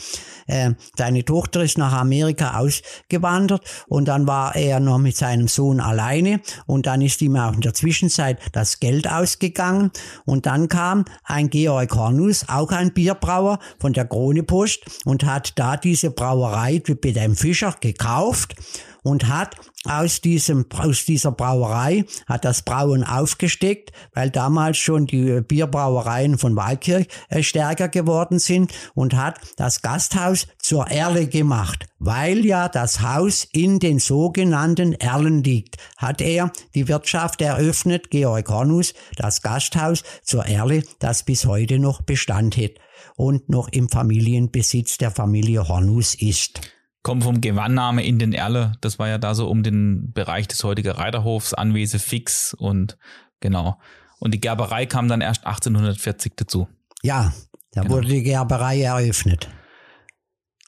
äh, seine Tochter ist nach Amerika ausgewandert und dann war er noch mit seinem Sohn alleine und dann ist ihm auch in der Zwischenzeit das Geld ausgegangen. Und dann kam ein Georg Hornus, auch ein Bierbrauer von der Krone Post und hat da diese Brauerei mit dem Fischer gekauft und hat aus diesem, aus dieser Brauerei, hat das Brauen aufgesteckt, weil damals schon die Bierbrauereien von Waldkirch äh, stärker geworden sind und hat das Gasthaus zur Erle gemacht. Weil ja das Haus in den sogenannten Erlen liegt, hat er die Wirtschaft eröffnet, Georg Hornus, das Gasthaus zur Erle, das bis heute noch Bestand hat und noch im Familienbesitz der Familie Hornus ist kommen vom Gewannnahme in den Erle. Das war ja da so um den Bereich des heutigen Reiterhofs, Anwese fix und genau. Und die Gerberei kam dann erst 1840 dazu. Ja, da genau. wurde die Gerberei eröffnet.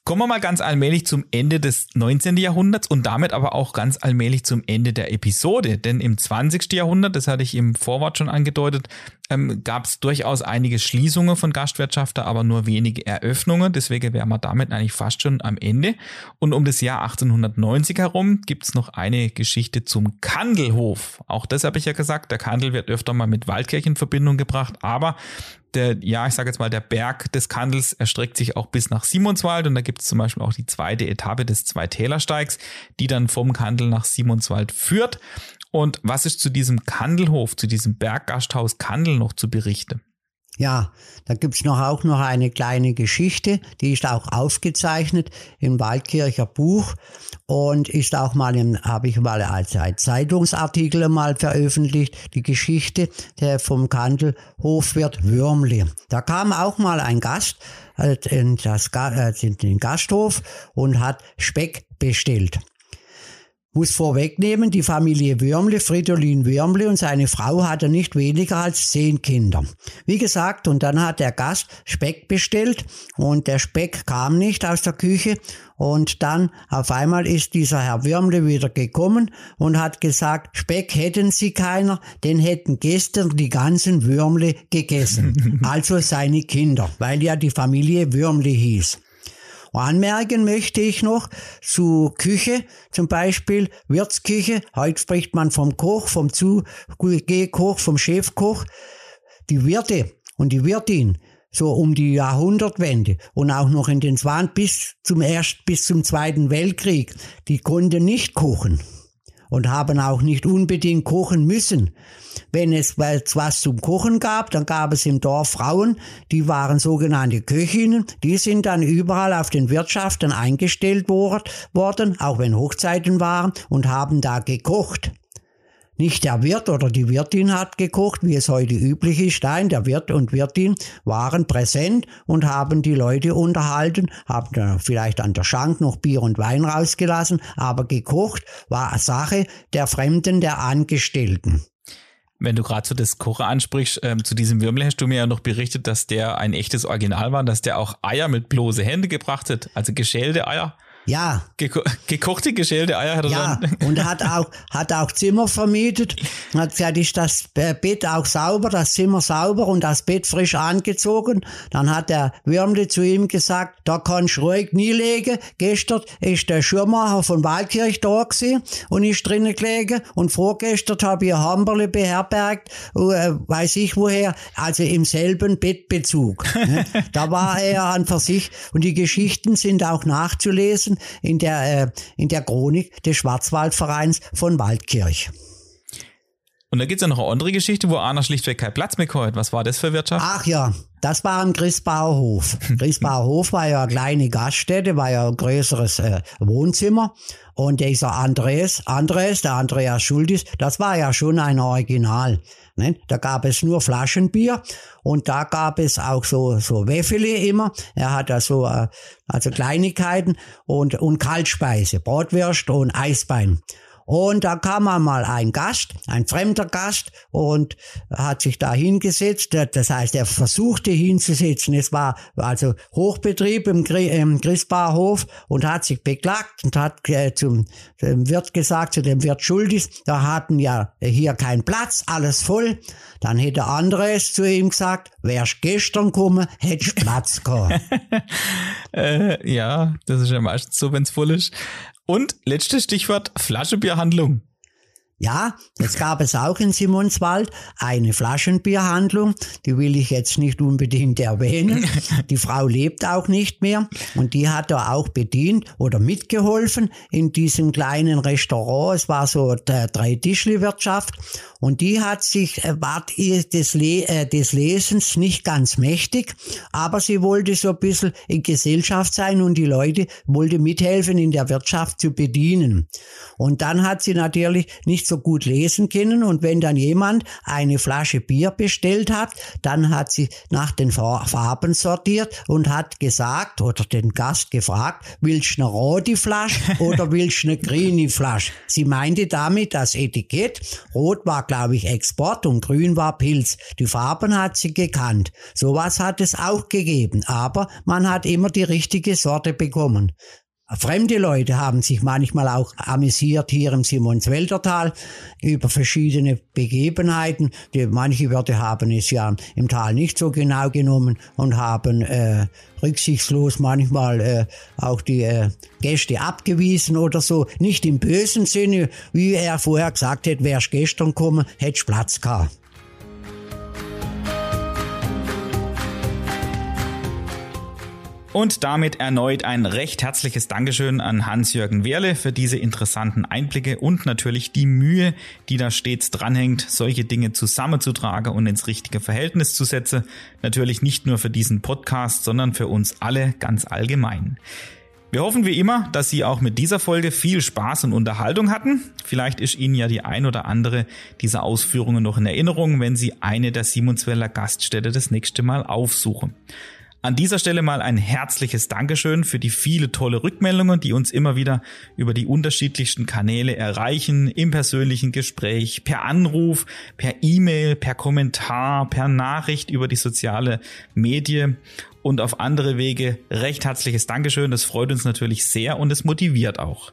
Kommen wir mal ganz allmählich zum Ende des 19. Jahrhunderts und damit aber auch ganz allmählich zum Ende der Episode. Denn im 20. Jahrhundert, das hatte ich im Vorwort schon angedeutet, ähm, gab es durchaus einige Schließungen von Gastwirtschaften, aber nur wenige Eröffnungen. Deswegen wären wir damit eigentlich fast schon am Ende. Und um das Jahr 1890 herum gibt es noch eine Geschichte zum Kandelhof. Auch das habe ich ja gesagt, der Kandel wird öfter mal mit Waldkirch in Verbindung gebracht, aber der, ja, ich sage jetzt mal, der Berg des Kandels erstreckt sich auch bis nach Simonswald und da gibt es zum Beispiel auch die zweite Etappe des Zweitälersteigs, die dann vom Kandel nach Simonswald führt. Und was ist zu diesem Kandelhof, zu diesem Berggasthaus Kandel noch zu berichten? Ja, da gibt's noch auch noch eine kleine Geschichte, die ist auch aufgezeichnet im Waldkircher Buch und ist auch mal im, habe ich mal als Zeitungsartikel mal veröffentlicht, die Geschichte der vom Kandel Hofwirt Würmli. Da kam auch mal ein Gast äh, in, das, äh, in den Gasthof und hat Speck bestellt muss vorwegnehmen, die Familie Würmle, Fridolin Würmle und seine Frau hatte nicht weniger als zehn Kinder. Wie gesagt, und dann hat der Gast Speck bestellt und der Speck kam nicht aus der Küche und dann auf einmal ist dieser Herr Würmle wieder gekommen und hat gesagt, Speck hätten Sie keiner, den hätten gestern die ganzen Würmle gegessen. also seine Kinder, weil ja die Familie Würmle hieß. Anmerken möchte ich noch zu Küche, zum Beispiel Wirtsküche. Heute spricht man vom Koch, vom Zugehkoch, vom Chefkoch. Die Wirte und die Wirtin, so um die Jahrhundertwende und auch noch in den 20 bis zum ersten, bis zum Zweiten Weltkrieg, die konnten nicht kochen und haben auch nicht unbedingt kochen müssen. Wenn es was zum Kochen gab, dann gab es im Dorf Frauen, die waren sogenannte Köchinnen, die sind dann überall auf den Wirtschaften eingestellt worden, auch wenn Hochzeiten waren, und haben da gekocht. Nicht der Wirt oder die Wirtin hat gekocht, wie es heute üblich ist. Nein, der Wirt und Wirtin waren präsent und haben die Leute unterhalten, haben vielleicht an der Schank noch Bier und Wein rausgelassen, aber gekocht war Sache der Fremden, der Angestellten. Wenn du gerade so das Kochen ansprichst, ähm, zu diesem Würmle hast du mir ja noch berichtet, dass der ein echtes Original war, dass der auch Eier mit bloße Hände gebracht hat, also geschälte Eier. Ja. Geko gekochte geschälte Eier hat er ja, dann. und hat auch, hat auch Zimmer vermietet. Hat gesagt, ist das Bett auch sauber, das Zimmer sauber und das Bett frisch angezogen. Dann hat der Würmle zu ihm gesagt, da kannst du ruhig nie legen. Gestern ist der Schirmacher von Waldkirch da gewesen und ist drinnen gelegen. Und vorgestern habe ich ein Hamberle beherbergt, äh, weiß ich woher, also im selben Bettbezug. Da war er an für sich. Und die Geschichten sind auch nachzulesen in der, äh, in der Chronik des Schwarzwaldvereins von Waldkirch. Und da gibt's ja noch eine andere Geschichte, wo einer schlichtweg keinen Platz mehr hat. Was war das für Wirtschaft? Ach ja, das war am Christbauer Hof. War ja eine kleine Gaststätte, war ja ein größeres äh, Wohnzimmer. Und dieser Andres, Andres, der Andreas Schultis, das war ja schon ein Original. Ne? Da gab es nur Flaschenbier und da gab es auch so, so Wäffele immer. Er hat da so, äh, also Kleinigkeiten und, und Kaltspeise, Bratwürst und Eisbein. Und da kam einmal ein Gast, ein fremder Gast, und hat sich da hingesetzt. Das heißt, er versuchte hinzusetzen. Es war also Hochbetrieb im, Christbarhof und hat sich beklagt und hat äh, zum Wirt gesagt, zu dem Wirt Schuldis, da hatten ja hier keinen Platz, alles voll. Dann hätte anderes zu ihm gesagt, wärst gestern gekommen, hättest Platz gehabt. äh, ja, das ist ja meistens so, wenn's voll ist. Und letztes Stichwort Flaschenbierhandlung. Ja, das gab es auch in Simonswald, eine Flaschenbierhandlung, die will ich jetzt nicht unbedingt erwähnen. Die Frau lebt auch nicht mehr und die hat da auch bedient oder mitgeholfen in diesem kleinen Restaurant. Es war so der Drei-Tischli-Wirtschaft und die hat sich, äh, war des, Le äh, des Lesens nicht ganz mächtig, aber sie wollte so ein bisschen in Gesellschaft sein und die Leute wollte mithelfen, in der Wirtschaft zu bedienen. Und dann hat sie natürlich nicht so gut lesen können und wenn dann jemand eine Flasche Bier bestellt hat, dann hat sie nach den Farben sortiert und hat gesagt oder den Gast gefragt, willst du eine rote Flasche oder willst du eine grüne Flasche? Sie meinte damit das Etikett. Rot war, glaube ich, Export und grün war Pilz. Die Farben hat sie gekannt. Sowas hat es auch gegeben, aber man hat immer die richtige Sorte bekommen. Fremde Leute haben sich manchmal auch amüsiert hier im Simonswäldertal über verschiedene Begebenheiten. Die, manche Wörter haben es ja im Tal nicht so genau genommen und haben äh, rücksichtslos manchmal äh, auch die äh, Gäste abgewiesen oder so. Nicht im bösen Sinne, wie er vorher gesagt hat, wärst gestern kommen, hättest Platz gehabt. Und damit erneut ein recht herzliches Dankeschön an Hans-Jürgen Wehrle für diese interessanten Einblicke und natürlich die Mühe, die da stets dranhängt, solche Dinge zusammenzutragen und ins richtige Verhältnis zu setzen. Natürlich nicht nur für diesen Podcast, sondern für uns alle ganz allgemein. Wir hoffen wie immer, dass Sie auch mit dieser Folge viel Spaß und Unterhaltung hatten. Vielleicht ist Ihnen ja die ein oder andere dieser Ausführungen noch in Erinnerung, wenn Sie eine der Simonsweller Gaststätte das nächste Mal aufsuchen. An dieser Stelle mal ein herzliches Dankeschön für die viele tolle Rückmeldungen, die uns immer wieder über die unterschiedlichsten Kanäle erreichen, im persönlichen Gespräch, per Anruf, per E-Mail, per Kommentar, per Nachricht über die soziale Medie und auf andere Wege. Recht herzliches Dankeschön, das freut uns natürlich sehr und es motiviert auch.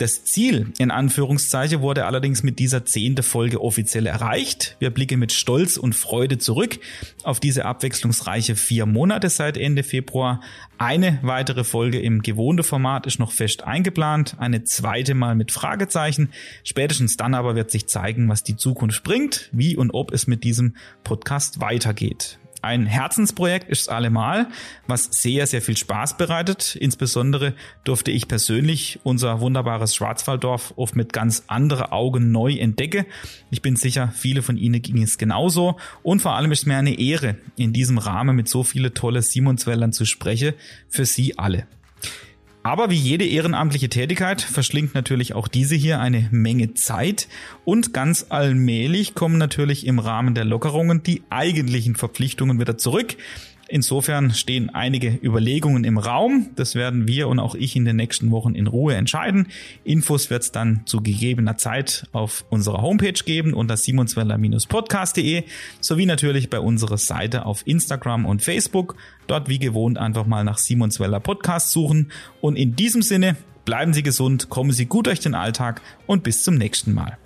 Das Ziel in Anführungszeichen wurde allerdings mit dieser zehnte Folge offiziell erreicht. Wir blicken mit Stolz und Freude zurück auf diese abwechslungsreiche vier Monate seit Ende Februar. Eine weitere Folge im gewohnten Format ist noch fest eingeplant, eine zweite Mal mit Fragezeichen. Spätestens dann aber wird sich zeigen, was die Zukunft bringt, wie und ob es mit diesem Podcast weitergeht. Ein Herzensprojekt ist es allemal, was sehr, sehr viel Spaß bereitet. Insbesondere durfte ich persönlich unser wunderbares Schwarzwalddorf oft mit ganz anderen Augen neu entdecken. Ich bin sicher, viele von Ihnen ging es genauso. Und vor allem ist es mir eine Ehre, in diesem Rahmen mit so viele tolle Simonswellern zu sprechen. Für Sie alle. Aber wie jede ehrenamtliche Tätigkeit verschlingt natürlich auch diese hier eine Menge Zeit und ganz allmählich kommen natürlich im Rahmen der Lockerungen die eigentlichen Verpflichtungen wieder zurück. Insofern stehen einige Überlegungen im Raum. Das werden wir und auch ich in den nächsten Wochen in Ruhe entscheiden. Infos wird es dann zu gegebener Zeit auf unserer Homepage geben unter simonsweller-podcast.de sowie natürlich bei unserer Seite auf Instagram und Facebook. Dort wie gewohnt einfach mal nach Simonsweller Podcast suchen. Und in diesem Sinne bleiben Sie gesund, kommen Sie gut durch den Alltag und bis zum nächsten Mal.